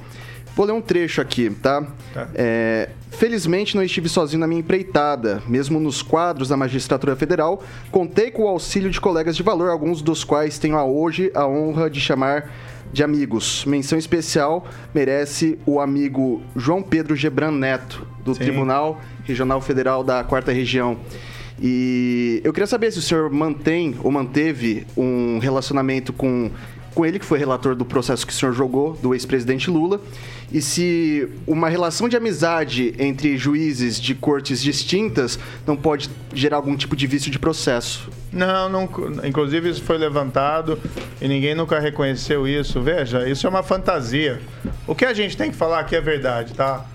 Vou ler um trecho aqui, tá? Tá. É, felizmente não estive sozinho na minha empreitada. Mesmo nos quadros da Magistratura Federal, contei com o auxílio de colegas de valor, alguns dos quais tenho a hoje a honra de chamar de amigos. Menção especial merece o amigo João Pedro Gebran Neto, do Sim. Tribunal Regional Federal da Quarta Região. E eu queria saber se o senhor mantém ou manteve um relacionamento com, com ele, que foi relator do processo que o senhor jogou, do ex-presidente Lula, e se uma relação de amizade entre juízes de cortes distintas não pode gerar algum tipo de vício de processo. Não, não, inclusive isso foi levantado e ninguém nunca reconheceu isso. Veja, isso é uma fantasia. O que a gente tem que falar aqui é verdade, tá?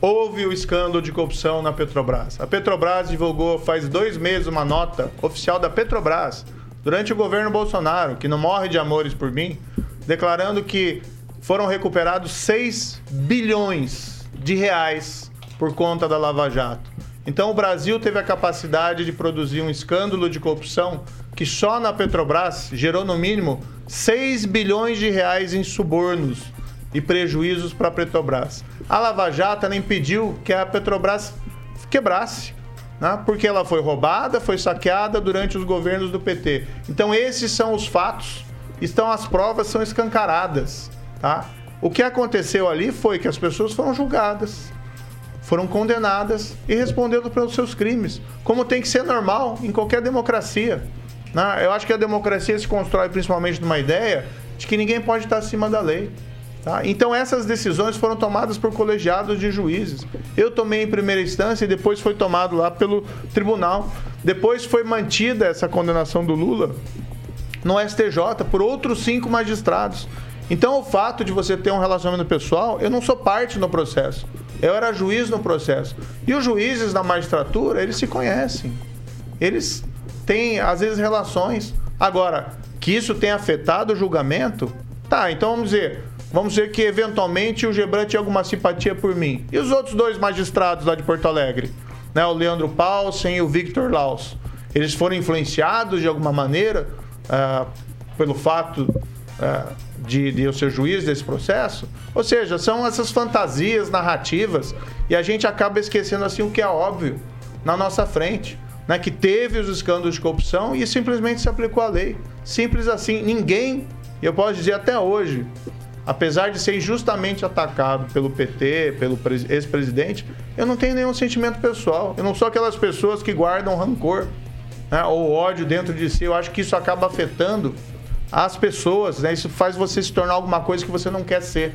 Houve o escândalo de corrupção na Petrobras. A Petrobras divulgou faz dois meses uma nota oficial da Petrobras, durante o governo Bolsonaro, que não morre de amores por mim, declarando que foram recuperados 6 bilhões de reais por conta da Lava Jato. Então o Brasil teve a capacidade de produzir um escândalo de corrupção que só na Petrobras gerou no mínimo 6 bilhões de reais em subornos e prejuízos para a Petrobras. A Lava Jato ela impediu que a Petrobras quebrasse, né? porque ela foi roubada, foi saqueada durante os governos do PT. Então esses são os fatos, estão as provas são escancaradas, tá? O que aconteceu ali foi que as pessoas foram julgadas, foram condenadas e responderam pelos seus crimes, como tem que ser normal em qualquer democracia. né? Eu acho que a democracia se constrói principalmente numa ideia de que ninguém pode estar acima da lei. Tá? Então essas decisões foram tomadas por colegiados de juízes. Eu tomei em primeira instância e depois foi tomado lá pelo tribunal. Depois foi mantida essa condenação do Lula no STJ por outros cinco magistrados. Então, o fato de você ter um relacionamento pessoal, eu não sou parte no processo. Eu era juiz no processo. E os juízes da magistratura, eles se conhecem. Eles têm, às vezes, relações. Agora, que isso tenha afetado o julgamento, tá, então vamos dizer. Vamos dizer que eventualmente o Gebran tinha alguma simpatia por mim. E os outros dois magistrados lá de Porto Alegre? Né, o Leandro Paulsen e o Victor Laus. Eles foram influenciados de alguma maneira ah, pelo fato ah, de, de eu ser juiz desse processo? Ou seja, são essas fantasias narrativas e a gente acaba esquecendo assim o que é óbvio na nossa frente. Né, que teve os escândalos de corrupção e simplesmente se aplicou a lei. Simples assim. Ninguém, eu posso dizer até hoje, apesar de ser injustamente atacado pelo PT, pelo pres- ex-presidente, eu não tenho nenhum sentimento pessoal. Eu não sou aquelas pessoas que guardam rancor né, ou ódio dentro de si. Eu acho que isso acaba afetando as pessoas. Né? Isso faz você se tornar alguma coisa que você não quer ser.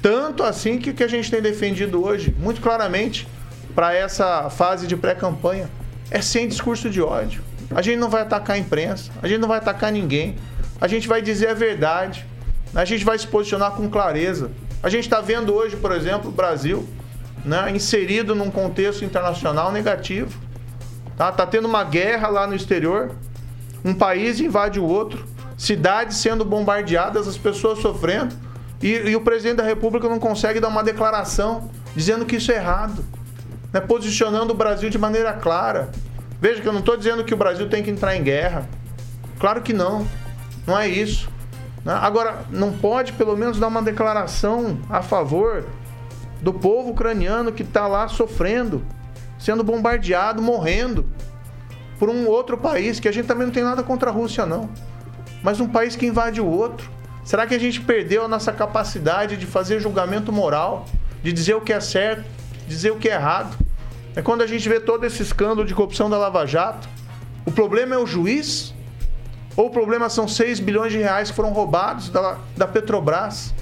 Tanto assim que o que a gente tem defendido hoje, muito claramente, para essa fase de pré-campanha, é sem discurso de ódio. A gente não vai atacar a imprensa, a gente não vai atacar ninguém. A gente vai dizer a verdade. A gente vai se posicionar com clareza. A gente está vendo hoje, por exemplo, o Brasil né, inserido num contexto internacional negativo. Tá? tá tendo uma guerra lá no exterior, um país invade o outro, cidades sendo bombardeadas, as pessoas sofrendo, e, e o presidente da República não consegue dar uma declaração dizendo que isso é errado, né? posicionando o Brasil de maneira clara. Veja que eu não estou dizendo que o Brasil tem que entrar em guerra. Claro que não. Não é isso. Né? Agora, não pode pelo menos dar uma declaração a favor do povo ucraniano que está lá sofrendo, sendo bombardeado, morrendo por um outro país, que a gente também não tem nada contra a Rússia, não. Mas um país que invade o outro. Será que a gente perdeu a nossa capacidade de fazer julgamento moral, de dizer o que é certo, dizer o que é errado? É quando a gente vê todo esse escândalo de corrupção da Lava Jato. O problema é o juiz? Ou o problema são 6 bilhões de reais que foram roubados da, da Petrobras?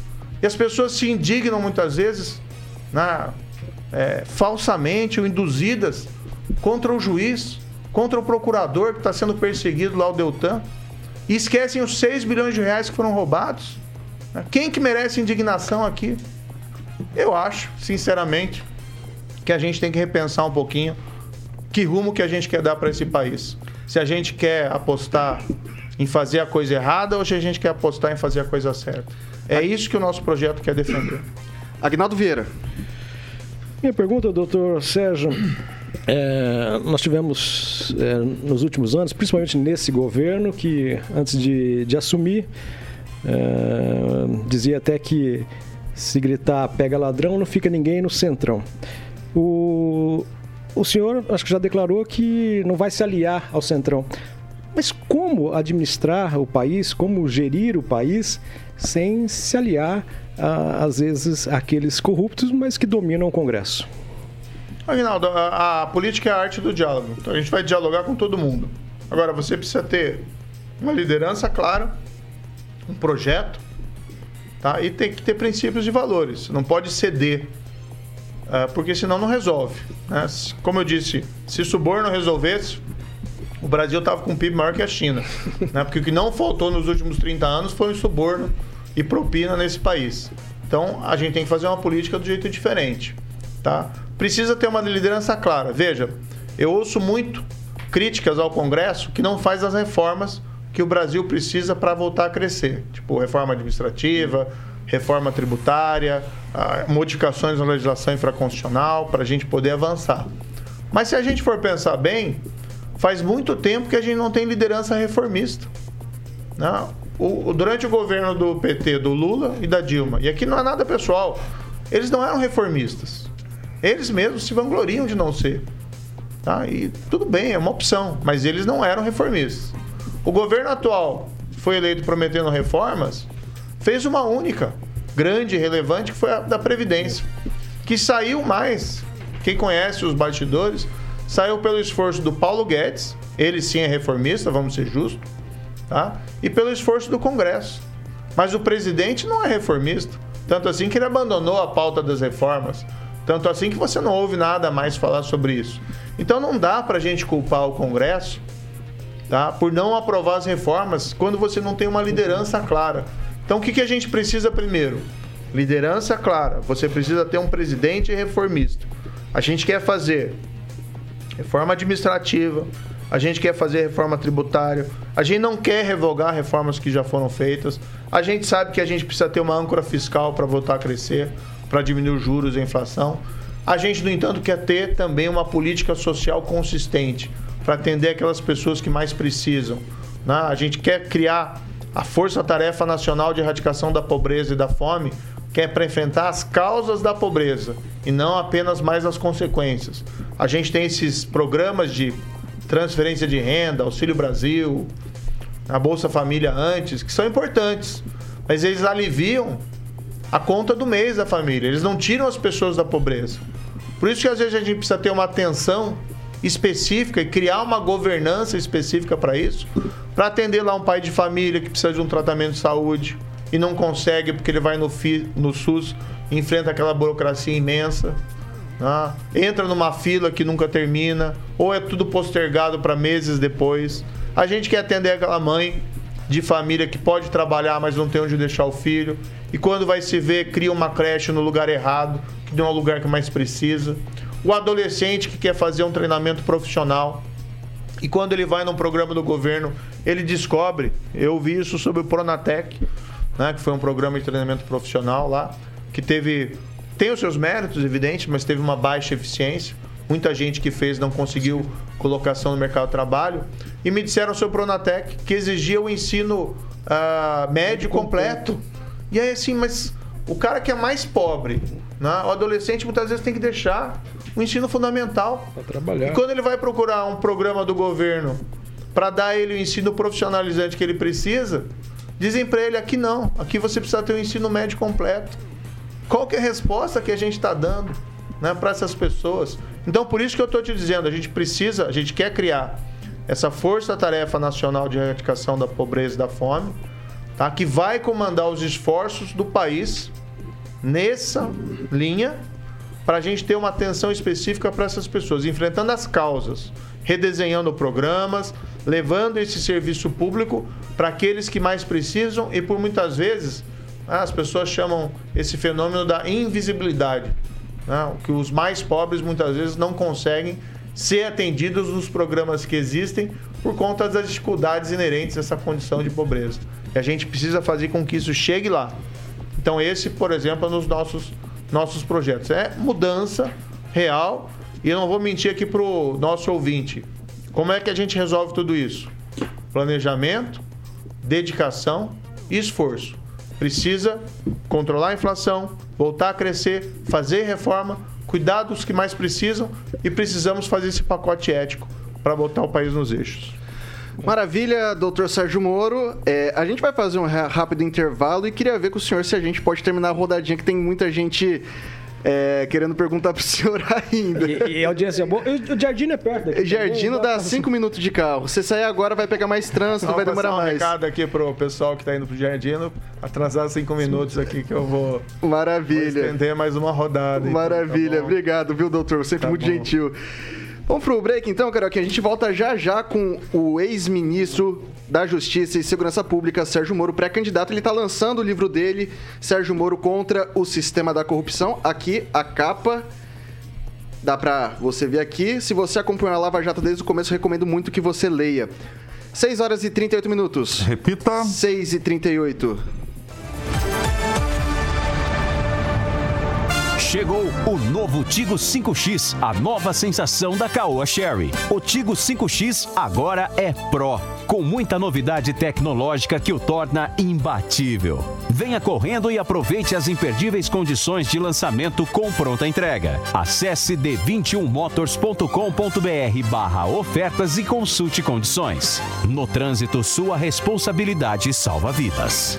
E as pessoas se indignam muitas vezes, né, é, falsamente ou induzidas, contra o juiz, contra o procurador que está sendo perseguido lá, o Deltan, e esquecem os 6 bilhões de reais que foram roubados. Né? Quem que merece indignação aqui? Eu acho, sinceramente, que a gente tem que repensar um pouquinho que rumo que a gente quer dar para esse país. Se a gente quer apostar em fazer a coisa errada ou se a gente quer apostar em fazer a coisa certa. É isso que o nosso projeto quer defender. Agnaldo Vieira. Minha pergunta, doutor Sérgio. É, nós tivemos é, nos últimos anos, principalmente nesse governo, que antes de, de assumir, é, dizia até que se gritar pega ladrão, não fica ninguém no centrão. O, o senhor acho que já declarou que não vai se aliar ao centrão. Mas como administrar o país, como gerir o país sem se aliar, a, às vezes, àqueles corruptos, mas que dominam o Congresso? Aguinaldo, a, a, política é a arte do diálogo. Então a gente vai dialogar com todo mundo. Agora, você precisa ter uma liderança clara, um projeto, tá? e tem que ter princípios e valores. Não pode ceder, uh, porque senão não resolve. Né? Como eu disse, se suborno resolvesse, o Brasil estava com um PIB maior que a China. né? Porque o que não faltou nos últimos 30 anos foi o suborno e propina nesse país. Então, a gente tem que fazer uma política do jeito diferente. Tá? Precisa ter uma liderança clara. Veja, eu ouço muito críticas ao Congresso que não faz as reformas que o Brasil precisa para voltar a crescer. Tipo, reforma administrativa, reforma tributária, modificações na legislação infraconstitucional, para a gente poder avançar. Mas se a gente for pensar bem, faz muito tempo que a gente não tem liderança reformista. Não. O, durante o governo do PT, do Lula e da Dilma, e aqui não é nada pessoal, eles não eram reformistas. Eles mesmos se vangloriam de não ser. Tá? E tudo bem, é uma opção, mas eles não eram reformistas. O governo atual foi eleito prometendo reformas, fez uma única, grande relevante, que foi a da Previdência, que saiu mais. Quem conhece os bastidores, saiu pelo esforço do Paulo Guedes, ele sim é reformista, vamos ser justos, tá? e pelo esforço do Congresso. Mas o presidente não é reformista, tanto assim que ele abandonou a pauta das reformas, tanto assim que você não ouve nada mais falar sobre isso. Então não dá para a gente culpar o Congresso tá? por não aprovar as reformas quando você não tem uma liderança clara. Então o que, que a gente precisa primeiro? Liderança clara. Você precisa ter um presidente reformista. A gente quer fazer reforma administrativa, a gente quer fazer reforma tributária, a gente não quer revogar reformas que já foram feitas, a gente sabe que a gente precisa ter uma âncora fiscal para voltar a crescer, para diminuir os juros e a inflação. A gente, no entanto, quer ter também uma política social consistente para atender aquelas pessoas que mais precisam. Né? A gente quer criar a Força Tarefa Nacional de Erradicação da Pobreza e da Fome, que é para enfrentar as causas da pobreza e não apenas mais as consequências. A gente tem esses programas de transferência de renda, Auxílio Brasil, a Bolsa Família antes, que são importantes, mas eles aliviam a conta do mês da família, eles não tiram as pessoas da pobreza. Por isso que às vezes a gente precisa ter uma atenção específica e criar uma governança específica para isso, para atender lá um pai de família que precisa de um tratamento de saúde e não consegue porque ele vai no, FI, no SUS enfrenta aquela burocracia imensa. Né? Entra numa fila que nunca termina, ou é tudo postergado para meses depois. A gente quer atender aquela mãe de família que pode trabalhar, mas não tem onde deixar o filho. E quando vai se ver, cria uma creche no lugar errado, que não é o lugar que mais precisa. O adolescente que quer fazer um treinamento profissional. E quando ele vai num programa do governo, ele descobre, eu vi isso sobre o Pronatec, né, que foi um programa de treinamento profissional lá, que teve tem os seus méritos, evidente, mas teve uma baixa eficiência. Muita gente que fez não conseguiu colocação no mercado de trabalho. E me disseram sobre o Pronatec que exigia o ensino uh, médio completo. E aí, assim, mas o cara que é mais pobre, né? o adolescente muitas vezes tem que deixar o ensino fundamental. Para trabalhar. E quando ele vai procurar um programa do governo para dar ele o ensino profissionalizante que ele precisa, dizem para ele aqui não, aqui você precisa ter o ensino médio completo. Qual que é a resposta que a gente está dando né, para essas pessoas? Então, por isso que eu estou te dizendo, a gente precisa, a gente quer criar essa força-tarefa nacional de erradicação da pobreza e da fome, tá? que vai comandar os esforços do país nessa linha para a gente ter uma atenção específica para essas pessoas, enfrentando as causas, redesenhando programas, levando esse serviço público para aqueles que mais precisam e por muitas vezes ah, as pessoas chamam esse fenômeno da invisibilidade, né? que os mais pobres muitas vezes não conseguem ser atendidos nos programas que existem por conta das dificuldades inerentes a essa condição de pobreza. E a gente precisa fazer com que isso chegue lá. Então esse, por exemplo, é nos nossos nossos projetos. É mudança real e eu não vou mentir aqui para o nosso ouvinte. Como é que a gente resolve tudo isso? Planejamento, dedicação e esforço. Precisa controlar a inflação, voltar a crescer, fazer reforma, cuidar dos que mais precisam e precisamos fazer esse pacote ético para botar o país nos eixos. Maravilha, doutor Sérgio Moro. É, a gente vai fazer um rápido intervalo e queria ver com o senhor se a gente pode terminar a rodadinha, que tem muita gente é, querendo perguntar pro senhor ainda. E, e audiência boa. O Jardino é perto daqui. Jardino dá 5 minutos de carro. Você sair agora vai pegar mais trânsito, vai demorar um mais. recado aqui pro pessoal que tá indo pro Jardino. Atrasar 5 minutos aqui que eu vou. Maravilha. Vou estender mais uma rodada. Maravilha. Então, tá Obrigado, viu, doutor? Sempre Tá muito bom. gentil. Vamos pro break então, Carioquinha. A gente volta já já com o ex-ministro da Justiça e Segurança Pública, Sérgio Moro, pré-candidato. Ele está lançando o livro dele, Sérgio Moro contra o Sistema da Corrupção. Aqui, a capa. Dá pra você ver aqui. Se você acompanhou a Lava Jato desde o começo, eu recomendo muito que você leia. 6 horas e 38 minutos. Repita. 6 e 38. Chegou o novo Tigo 5X, a nova sensação da Caoa Sherry. O Tigo 5X agora é Pro, com muita novidade tecnológica que o torna imbatível. Venha correndo e aproveite as imperdíveis condições de lançamento com pronta entrega. Acesse d21motors.com.br barra ofertas e consulte condições. No trânsito, sua responsabilidade salva vidas.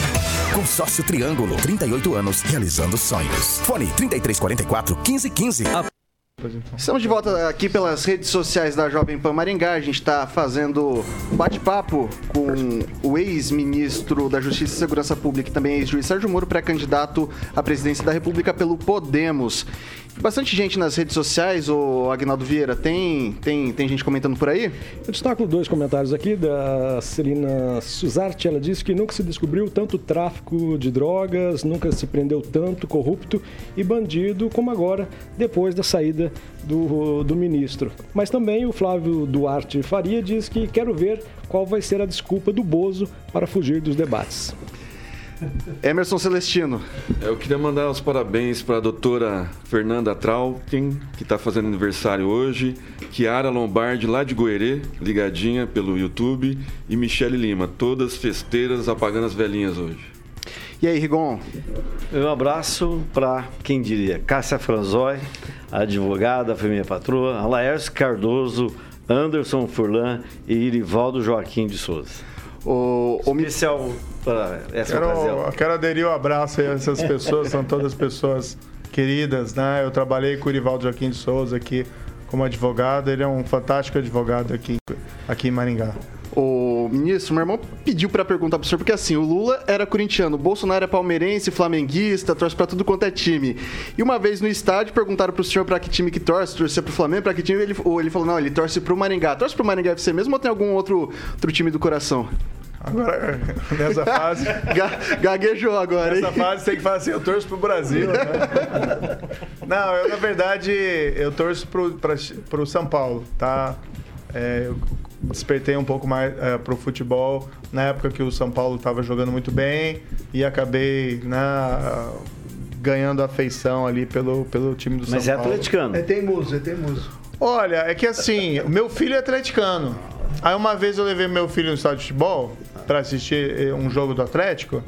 Consórcio Triângulo, 38 anos, realizando sonhos. Fone 3344 1515. Estamos de volta aqui pelas redes sociais da Jovem Pan Maringá. A gente está fazendo um bate-papo com o ex-ministro da Justiça e Segurança Pública e também ex-juiz Sérgio Moro, pré-candidato à presidência da República pelo Podemos. Bastante gente nas redes sociais, o Agnaldo Vieira, tem, tem, tem gente comentando por aí? Eu destaco dois comentários aqui da Celina Suzarte. Ela disse que nunca se descobriu tanto tráfico de drogas, nunca se prendeu tanto corrupto e bandido como agora, depois da saída do, do ministro. Mas também o Flávio Duarte Faria diz que quero ver qual vai ser a desculpa do Bozo para fugir dos debates. Emerson Celestino. Eu queria mandar os parabéns para a doutora Fernanda Trautin, que está fazendo aniversário hoje, Kiara Lombardi, lá de Goerê, ligadinha pelo YouTube, e Michele Lima, todas festeiras apagando as velhinhas hoje. E aí, Rigon? Um abraço para, quem diria, Cássia Franzói, advogada, família patroa, Laércio Cardoso, Anderson Furlan e Irivaldo Joaquim de Souza. O, o Especial para essa quero, ocasião. Quero aderir o abraço aí a essas pessoas, são todas pessoas queridas, né? Eu trabalhei com o Irivaldo Joaquim de Souza aqui como advogado, ele é um fantástico advogado aqui, aqui em Maringá. O ministro, meu irmão pediu para perguntar pro senhor, porque assim, o Lula era corintiano, o Bolsonaro é palmeirense, flamenguista, torce para tudo quanto é time. E uma vez no estádio perguntaram pro senhor para que time que torce, torcer pro Flamengo, para que time ele, ou ele falou, não, ele torce pro Maringá. Torce pro Maringá FC mesmo ou tem algum outro, outro time do coração? Agora, nessa fase. Gaguejou agora, Nessa hein? fase tem que falar assim: eu torço pro Brasil, né? Não, eu, na verdade, eu torço pro, pra, pro São Paulo, tá? É, eu despertei um pouco mais é, pro futebol na época que o São Paulo estava jogando muito bem e acabei, né? Ganhando afeição ali pelo, pelo time do Mas São é Paulo. atleticano. É teimoso, é teimoso. Olha, é que assim, meu filho é atleticano. Aí uma vez eu levei meu filho no estádio de futebol pra assistir eh, um jogo do Atlético.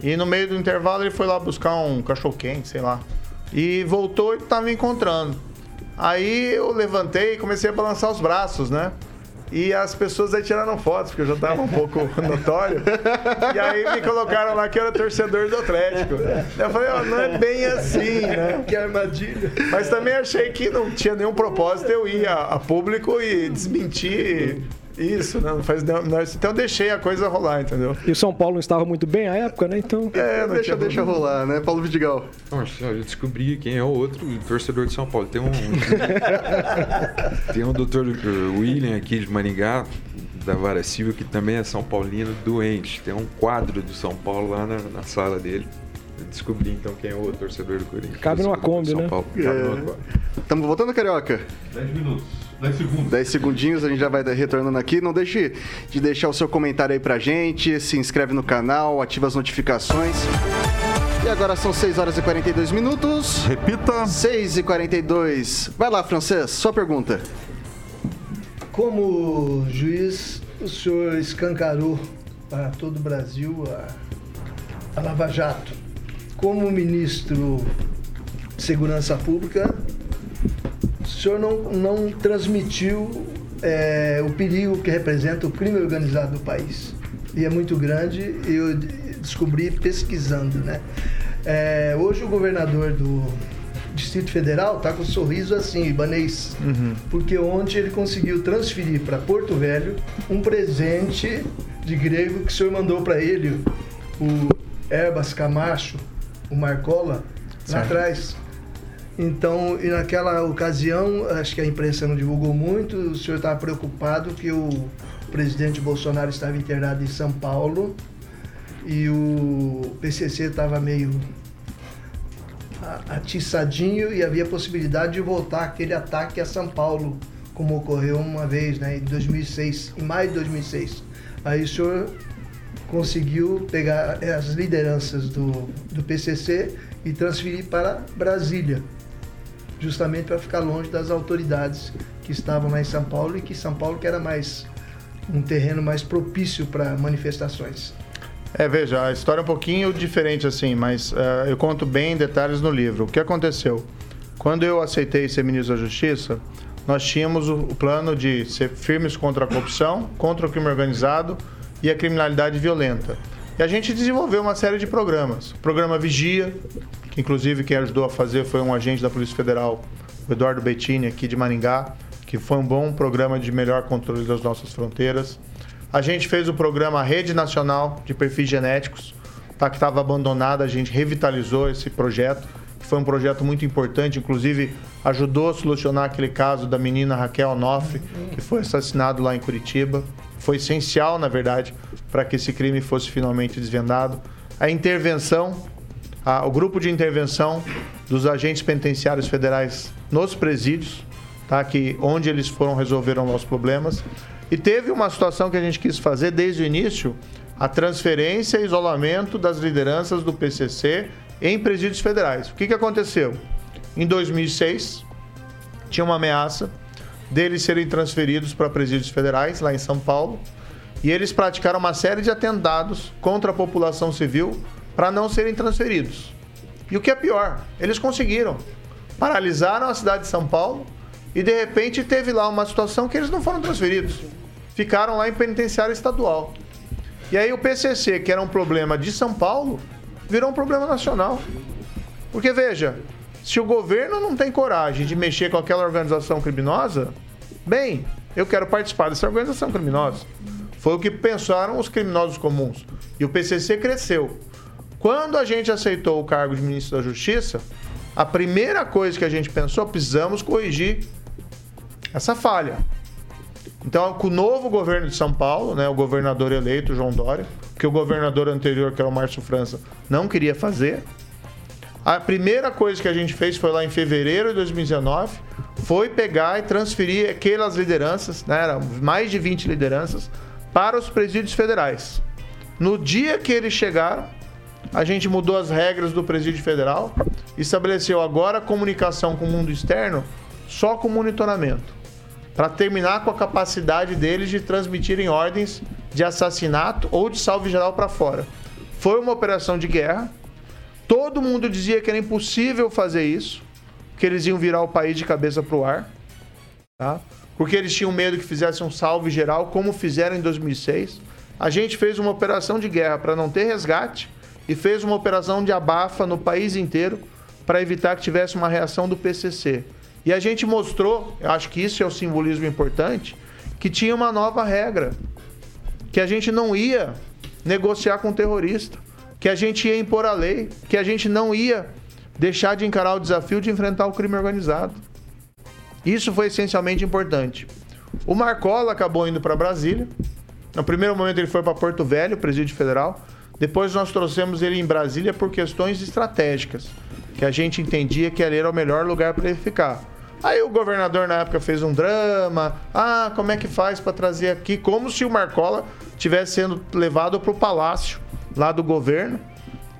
E no meio do intervalo ele foi lá buscar um cachorro quente, sei lá. E voltou e tava me encontrando. Aí eu levantei e comecei a balançar os braços, né? E as pessoas aí tiraram fotos, porque eu já tava um pouco notório. E aí me colocaram lá que eu era torcedor do Atlético. Eu falei, ó, não é bem assim, né? Que armadilha. Mas também achei que não tinha nenhum propósito eu ir a, a público e desmentir isso, né? Não faz, não, não- então eu deixei a coisa rolar, entendeu? E o São Paulo não estava muito bem à época, né? Então. É, não Deixa, deixa rolar, né? Paulo Vidigal. Nossa, eu descobri quem é o outro torcedor de São Paulo. Tem um. tem um doutor William aqui de Maringá, da Vara Civil, que também é São Paulino doente. Tem um quadro do São Paulo lá na, na sala dele. Eu descobri então quem é o torcedor do Corinthians. Cabe numa Kombi, né? Paulo. Cabe numa Kombi. Estamos voltando, Carioca? 10 minutos. 10 segundos. 10 segundinhos, a gente já vai retornando aqui. Não deixe de deixar o seu comentário aí pra gente, se inscreve no canal, ativa as notificações. E agora são 6 horas e 42 minutos. Repita. 6 e 42. Vai lá, francês, sua pergunta. Como juiz, o senhor escancarou para todo o Brasil a, a Lava Jato. Como ministro de Segurança Pública, o senhor não, não transmitiu é, o perigo que representa o crime organizado no país. E é muito grande, e eu descobri pesquisando, né? É, hoje o governador do Distrito Federal está com um sorriso assim, ibanês. Porque ontem ele conseguiu transferir para Porto Velho um presente de grego que o senhor mandou para ele, o Herbas Camacho, o Marcola, lá atrás. Então, e naquela ocasião, acho que a imprensa não divulgou muito, o senhor estava preocupado que o presidente Bolsonaro estava internado em São Paulo e o PCC estava meio atiçadinho e havia possibilidade de voltar aquele ataque a São Paulo, como ocorreu uma vez, né, em 2006, em maio de 2006. Aí o senhor conseguiu pegar as lideranças do, do PCC e transferir para Brasília, justamente para ficar longe das autoridades que estavam lá em São Paulo e que São Paulo que era mais um terreno mais propício para manifestações. É, veja, a história é um pouquinho diferente assim, mas eh, eu conto bem em detalhes no livro. O que aconteceu? Quando eu aceitei ser ministro da Justiça, nós tínhamos o, o plano de ser firmes contra a corrupção, contra o crime organizado e a criminalidade violenta. E a gente desenvolveu uma série de programas. O programa Vigia, inclusive quem ajudou a fazer foi um agente da Polícia Federal, o Eduardo Bettini, aqui de Maringá, que foi um bom programa de melhor controle das nossas fronteiras. A gente fez o programa Rede Nacional de Perfis Genéticos, tá, que estava abandonado, a gente revitalizou esse projeto, que foi um projeto muito importante, inclusive ajudou a solucionar aquele caso da menina Raquel Onofre, que foi assassinado lá em Curitiba. Foi essencial, na verdade, para que esse crime fosse finalmente desvendado. A intervenção, a- o grupo de intervenção dos agentes penitenciários federais nos presídios, tá? que onde eles foram resolveram nossos problemas. E teve uma situação que a gente quis fazer desde o início, a transferência e isolamento das lideranças do PCC em presídios federais. O que, que aconteceu? Em 2006, tinha uma ameaça deles serem transferidos para presídios federais, lá em São Paulo, e eles praticaram uma série de atentados contra a população civil para não serem transferidos. E o que é pior, eles conseguiram. Paralisaram a cidade de São Paulo e de repente teve lá uma situação que eles não foram transferidos. Ficaram lá em penitenciária estadual. E aí o PCC, que era um problema de São Paulo, virou um problema nacional. Porque veja, se o governo não tem coragem de mexer com aquela organização criminosa, bem, eu quero participar dessa organização criminosa. Foi o que pensaram os criminosos comuns. E o PCC cresceu. Quando a gente aceitou o cargo de ministro da Justiça, a primeira coisa que a gente pensou, precisamos corrigir essa falha. Então, com o novo governo de São Paulo, né, o governador eleito, João Dória, que o governador anterior, que era o Márcio França, não queria fazer. A primeira coisa que a gente fez foi lá em fevereiro de 2019, foi pegar e transferir aquelas lideranças, né, eram mais de 20 lideranças, para os presídios federais. No dia que eles chegaram, a gente mudou as regras do presídio federal, estabeleceu agora a comunicação com o mundo externo só com monitoramento, para terminar com a capacidade deles de transmitirem ordens de assassinato ou de salve geral para fora. Foi uma operação de guerra. Todo mundo dizia que era impossível fazer isso, que eles iam virar o país de cabeça para o ar, tá? porque eles tinham medo que fizessem um salve geral, como fizeram em 2006. A gente fez uma operação de guerra para não ter resgate e fez uma operação de abafa no país inteiro para evitar que tivesse uma reação do PCC. E a gente mostrou, eu acho que isso é o simbolismo importante, que tinha uma nova regra, que a gente não ia negociar com terrorista, que a gente ia impor a lei, que a gente não ia deixar de encarar o desafio de enfrentar o crime organizado. Isso foi essencialmente importante. O Marcola acabou indo para Brasília. No primeiro momento ele foi para Porto Velho, presídio federal. Depois nós trouxemos ele em Brasília por questões estratégicas, que a gente entendia que ali era o melhor lugar para ele ficar. Aí o governador na época fez um drama. Ah, como é que faz para trazer aqui? Como se o Marcola tivesse sendo levado para o palácio lá do governo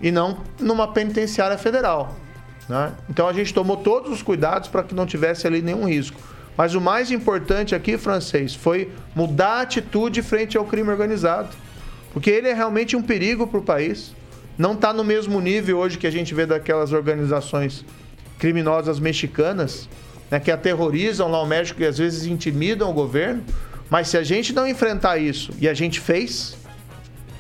e não numa penitenciária federal. Né? Então a gente tomou todos os cuidados para que não tivesse ali nenhum risco. Mas o mais importante aqui, francês, foi mudar a atitude frente ao crime organizado. Porque ele é realmente um perigo para o país. Não está no mesmo nível hoje que a gente vê daquelas organizações criminosas mexicanas, né, que aterrorizam lá o México e às vezes intimidam o governo. Mas se a gente não enfrentar isso, e a gente fez,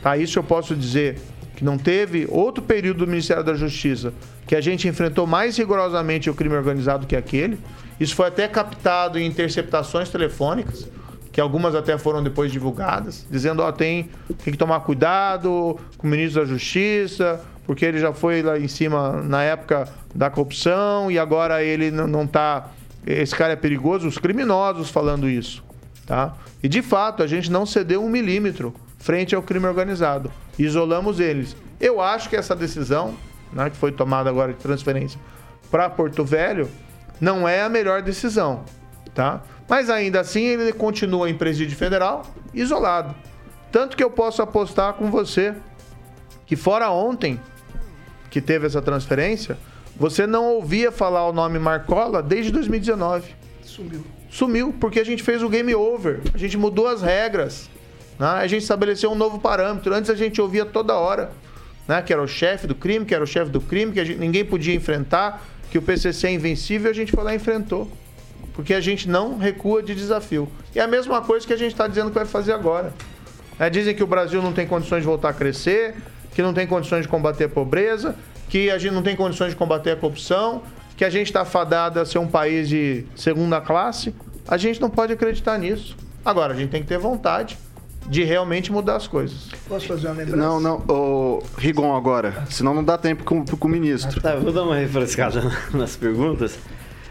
tá? Isso eu posso dizer que não teve outro período do Ministério da Justiça que a gente enfrentou mais rigorosamente o crime organizado que aquele. Isso foi até captado em interceptações telefônicas que algumas até foram depois divulgadas, dizendo, ó, oh, tem, tem que tomar cuidado com o ministro da Justiça, porque ele já foi lá em cima na época da corrupção e agora ele não está esse cara é perigoso, os criminosos falando isso, tá? E de fato, a gente não cedeu um milímetro frente ao crime organizado. Isolamos eles. Eu acho que essa decisão, né, que foi tomada agora de transferência para Porto Velho, não é a melhor decisão, tá? Mas ainda assim ele continua em presídio federal, isolado. Tanto que eu posso apostar com você que fora ontem que teve essa transferência, você não ouvia falar o nome Marcola desde 2019. Sumiu. Sumiu, porque a gente fez o game over. A gente mudou as regras. Né? A gente estabeleceu um novo parâmetro. Antes a gente ouvia toda hora. Né? Que era o chefe do crime, que era o chefe do crime, que gente, ninguém podia enfrentar, que o PCC é invencível, a gente foi lá e enfrentou porque a gente não recua de desafio. E é a mesma coisa que a gente está dizendo que vai fazer agora. É, dizem que o Brasil não tem condições de voltar a crescer, que não tem condições de combater a pobreza, que a gente não tem condições de combater a corrupção, que a gente está fadado a ser um país de segunda classe. A gente não pode acreditar nisso. Agora, a gente tem que ter vontade de realmente mudar as coisas. Posso fazer uma lembrança? Não, não. O Rigon agora, senão não dá tempo com, com o ministro. Tá, vou dar uma refrescada nas perguntas.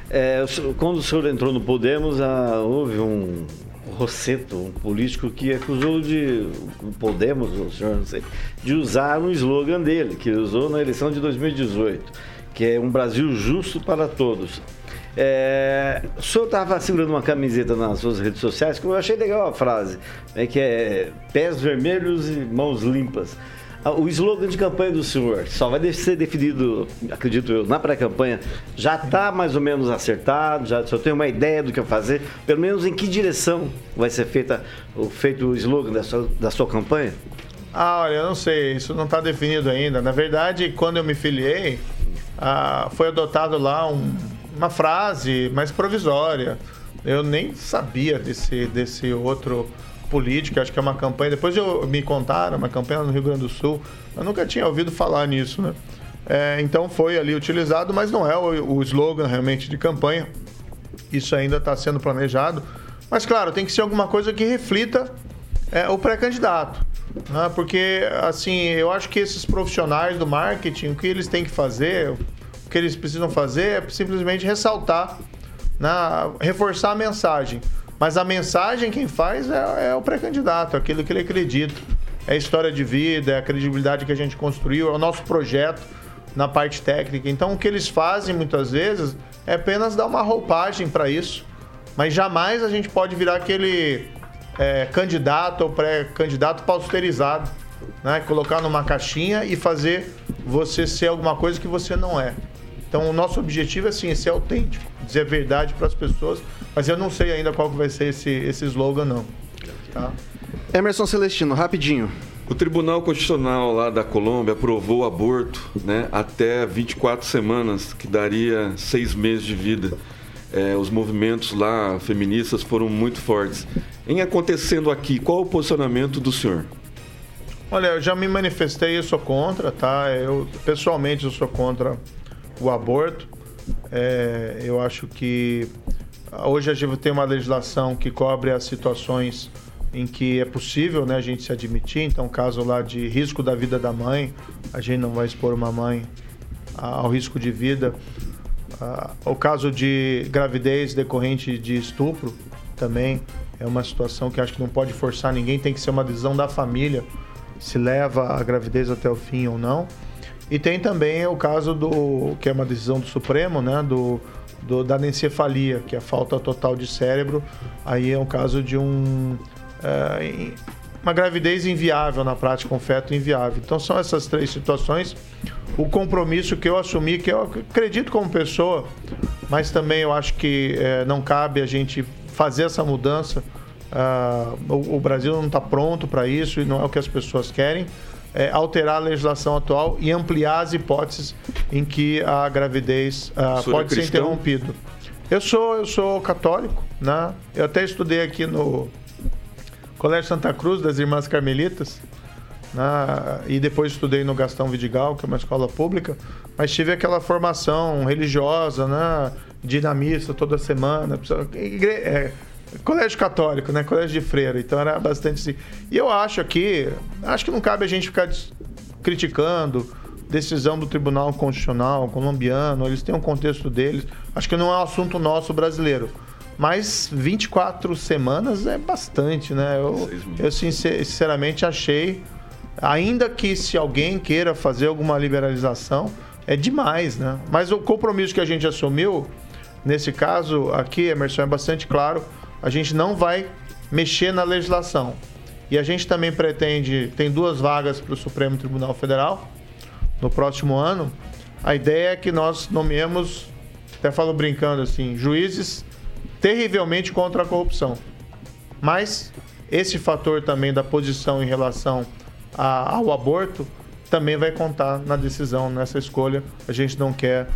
É, quando o senhor entrou no Podemos, ah, houve um Rosseto, um político que acusou de o Podemos, o senhor não sei, de usar um slogan dele, que ele usou na eleição de 2018, que é um Brasil justo para todos. É, o senhor estava segurando uma camiseta nas suas redes sociais, que eu achei legal a frase, né, que é pés vermelhos e mãos limpas. Ah, o slogan de campanha do senhor só vai ser definido, acredito eu, na pré-campanha. Já está mais ou menos acertado? Já só tem uma ideia do que fazer? Pelo menos em que direção vai ser feita, feito o slogan da sua, da sua campanha? Ah, olha, eu não sei, isso não está definido ainda. Na verdade, quando eu me filiei, ah, foi adotado lá um, uma frase mais provisória. Eu nem sabia desse, desse outro política, acho que é uma campanha. Depois eu, me contaram, uma campanha no Rio Grande do Sul. Eu nunca tinha ouvido falar nisso, né? É, então foi ali utilizado, mas não é o, o slogan realmente de campanha. Isso ainda está sendo planejado. Mas claro, tem que ser alguma coisa que reflita é, o pré-candidato. Né? Porque, assim, eu acho que esses profissionais do marketing, o que eles têm que fazer, o que eles precisam fazer é simplesmente ressaltar, né? reforçar a mensagem. Mas a mensagem quem faz é, é o pré-candidato, aquilo que ele acredita. É a história de vida, é a credibilidade que a gente construiu, é o nosso projeto na parte técnica. Então, o que eles fazem muitas vezes é apenas dar uma roupagem para isso. Mas jamais a gente pode virar aquele é, candidato ou pré-candidato pausterizado, né? Colocar numa caixinha e fazer você ser alguma coisa que você não é. Então, o nosso objetivo é sim, ser autêntico, dizer a verdade para as pessoas, mas eu não sei ainda qual que vai ser esse, esse slogan, não. Tá? Emerson Celestino, rapidinho. O Tribunal Constitucional lá da Colômbia aprovou o aborto né, até 24 semanas, que daria seis meses de vida. É, os movimentos lá feministas foram muito fortes. Em acontecendo aqui, qual o posicionamento do senhor? Olha, eu já me manifestei, eu sou contra, tá? Eu pessoalmente eu sou contra o aborto. É, eu acho que hoje a gente tem uma legislação que cobre as situações em que é possível né, a gente se admitir. Então, caso lá de risco da vida da mãe, a gente não vai expor uma mãe ao risco de vida. o caso de gravidez decorrente de estupro também é uma situação que acho que não pode forçar ninguém, tem que ser uma decisão da família se leva a gravidez até o fim ou não. E tem também o caso do que é uma decisão do Supremo, né, do, do da anencefalia, que é a falta total de cérebro. Aí é um caso de um é, uma gravidez inviável na prática, um feto inviável. Então são essas três situações. O compromisso que eu assumi, que eu acredito como pessoa, mas também eu acho que é, não cabe a gente fazer essa mudança. Uh, o, o, Brasil não está pronto para isso e não é o que as pessoas querem. É, alterar a legislação atual e ampliar as hipóteses em que a gravidez uh, pode ser interrompida. Eu sou, eu sou católico, né? Eu até estudei aqui no Colégio Santa Cruz das Irmãs Carmelitas, né? e depois estudei no Gastão Vidigal, que é uma escola pública, mas tive aquela formação religiosa, né? dinamista toda semana. É, colégio católico, né? Colégio de freira, então era bastante assim. E eu acho aqui, acho que não cabe a gente ficar criticando decisão do Tribunal Constitucional colombiano, eles têm um contexto deles. Acho que não é um assunto nosso brasileiro. Mas 24 semanas é bastante, né? Eu, eu sinceramente achei, ainda que se alguém queira fazer alguma liberalização, é demais, né? Mas o compromisso que a gente assumiu, nesse caso aqui, Emerson, é bastante claro. A gente não vai mexer na legislação. E a gente também pretende, tem duas vagas para o Supremo Tribunal Federal no próximo ano. A ideia é que nós nomeemos, até falo brincando assim, juízes terrivelmente contra a corrupção. Mas esse fator também da posição em relação a, ao aborto também vai contar na decisão, nessa escolha. A gente não quer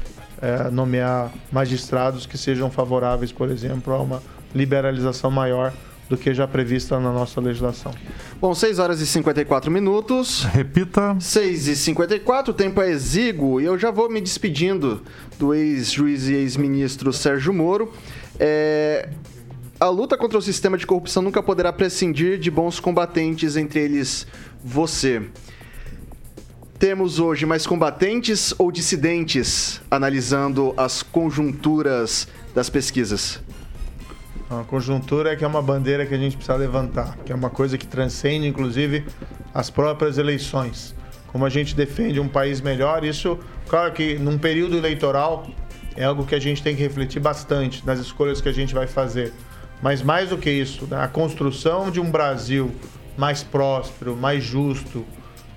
é, nomear magistrados que sejam favoráveis, por exemplo, a uma liberalização maior do que já prevista na nossa legislação. Bom, 6 horas e 54 minutos. Repita. 6 e 54, o tempo é exíguo e eu já vou me despedindo do ex-juiz e ex-ministro Sérgio Moro. É, a luta contra o sistema de corrupção nunca poderá prescindir de bons combatentes, entre eles você. Temos hoje mais combatentes ou dissidentes analisando as conjunturas das pesquisas? A conjuntura é que é uma bandeira que a gente precisa levantar, que é uma coisa que transcende, inclusive, as próprias eleições. Como a gente defende um país melhor, isso, claro que num período eleitoral, é algo que a gente tem que refletir bastante nas escolhas que a gente vai fazer. Mas mais do que isso, né, a construção de um Brasil mais próspero, mais justo,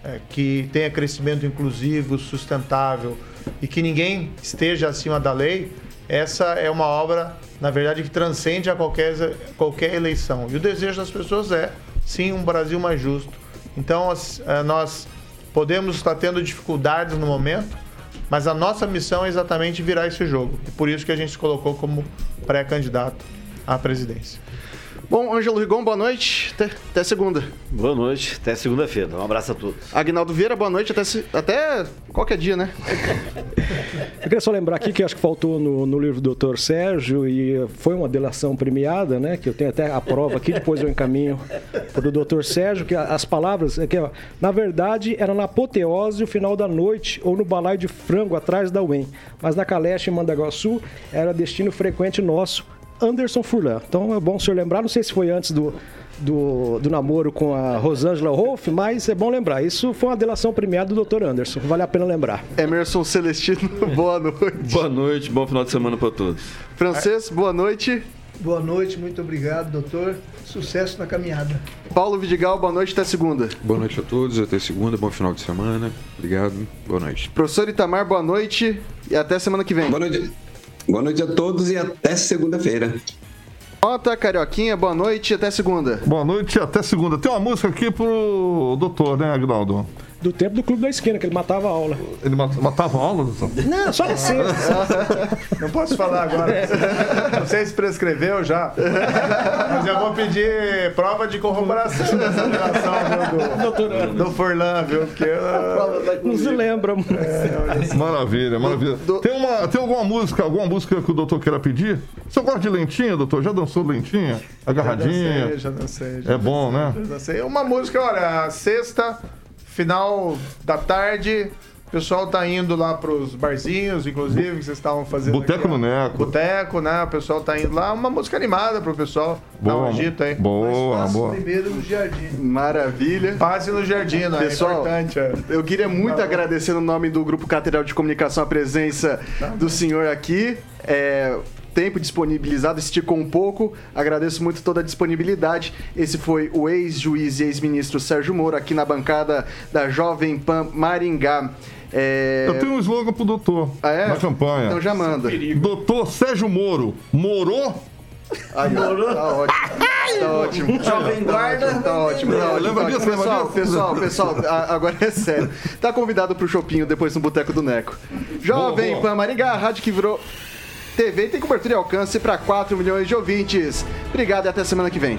é, que tenha crescimento inclusivo, sustentável e que ninguém esteja acima da lei, essa é uma obra, na verdade, que transcende a qualquer, qualquer eleição. E o desejo das pessoas é, sim, um Brasil mais justo. Então, é, nós podemos estar tendo dificuldades no momento, mas a nossa missão é exatamente virar esse jogo. E por isso que a gente se colocou como pré-candidato à presidência. Bom, Ângelo Rigon, boa noite. Até, até segunda. Boa noite, até segunda-feira. Um abraço a todos. Agnaldo Vieira, boa noite. Até, até qualquer dia, né? Eu queria só lembrar aqui que acho que faltou no, no livro do Dr. Sérgio e foi uma delação premiada, né? Que eu tenho até a prova aqui, depois eu encaminho para o Dr. Sérgio, que as palavras, é que, na verdade, era na apoteose o final da noite ou no balaio de frango atrás da UEM. Mas na Caleste, em Mandaguaçu, era destino frequente nosso Anderson Furlan. Então é bom o senhor lembrar, não sei se foi antes do, do, do, namoro com a Rosângela Rolf, mas é bom lembrar. Isso foi uma delação premiada do Dr. Anderson, vale a pena lembrar. Emerson Celestino, boa noite. Boa noite, bom final de semana para todos. Francês, boa noite. Boa noite, muito obrigado, doutor. Sucesso na caminhada. Paulo Vidigal, boa noite, até segunda. Boa noite a todos, até segunda, bom final de semana. Obrigado, boa noite. Professor Itamar, boa noite e até semana que vem. Boa noite. Boa noite a todos e até segunda-feira. Nota, Carioquinha, boa noite e até segunda. Boa noite e até segunda. Tem uma música aqui pro doutor, né, Agnaldo? Do tempo do Clube da Esquina, que ele matava a aula. Ele matava a aula, doutor? Não, só na sexta. Não posso falar agora. Não sei se prescreveu já. Mas eu vou pedir prova de corroboração dessa relação do, do Forlan, viu? Porque eu, Não se lembra. Maravilha, maravilha. Tem, uma, tem alguma música, alguma música que o doutor queira pedir? Você gosta de lentinha, doutor? Já dançou lentinha? Agarradinha? Já dancei, já É bom, né? Já dancei. Uma música, olha, sexta, final da tarde. O pessoal tá indo lá pros barzinhos, inclusive, que vocês estavam fazendo. Boteco no Neco. Boteco, né? O pessoal tá indo lá. Uma música animada pro pessoal. Dá um Boa, agito aí. boa, boa. Primeiro no jardim. Maravilha. Passe no jardim, né? Pessoal, é importante. É. eu queria muito Tá agradecer no nome do Grupo Catedral de Comunicação a presença do senhor aqui. É, tempo disponibilizado, esticou um pouco. Agradeço muito toda a disponibilidade. Esse foi o ex-juiz e ex-ministro Sérgio Moro aqui na bancada da Jovem Pan Maringá. É... Eu tenho um slogan pro doutor Ah, é? na campanha. Então já manda. Doutor Sérgio Moro. Morou? Aí, ó, tá ótimo. Tá ótimo. Jovem Guarda. Tá ótimo, tá ótimo. Lembra tá disso, ótimo. lembra Pessoal, disso? pessoal, pessoal, a- agora é sério. Tá convidado pro Chopinho depois no Boteco do Neco. Jovem Boa, boa. Pan Maringá, rádio que virou TV tem cobertura e alcance para 4 milhões de ouvintes. Obrigado e até semana que vem.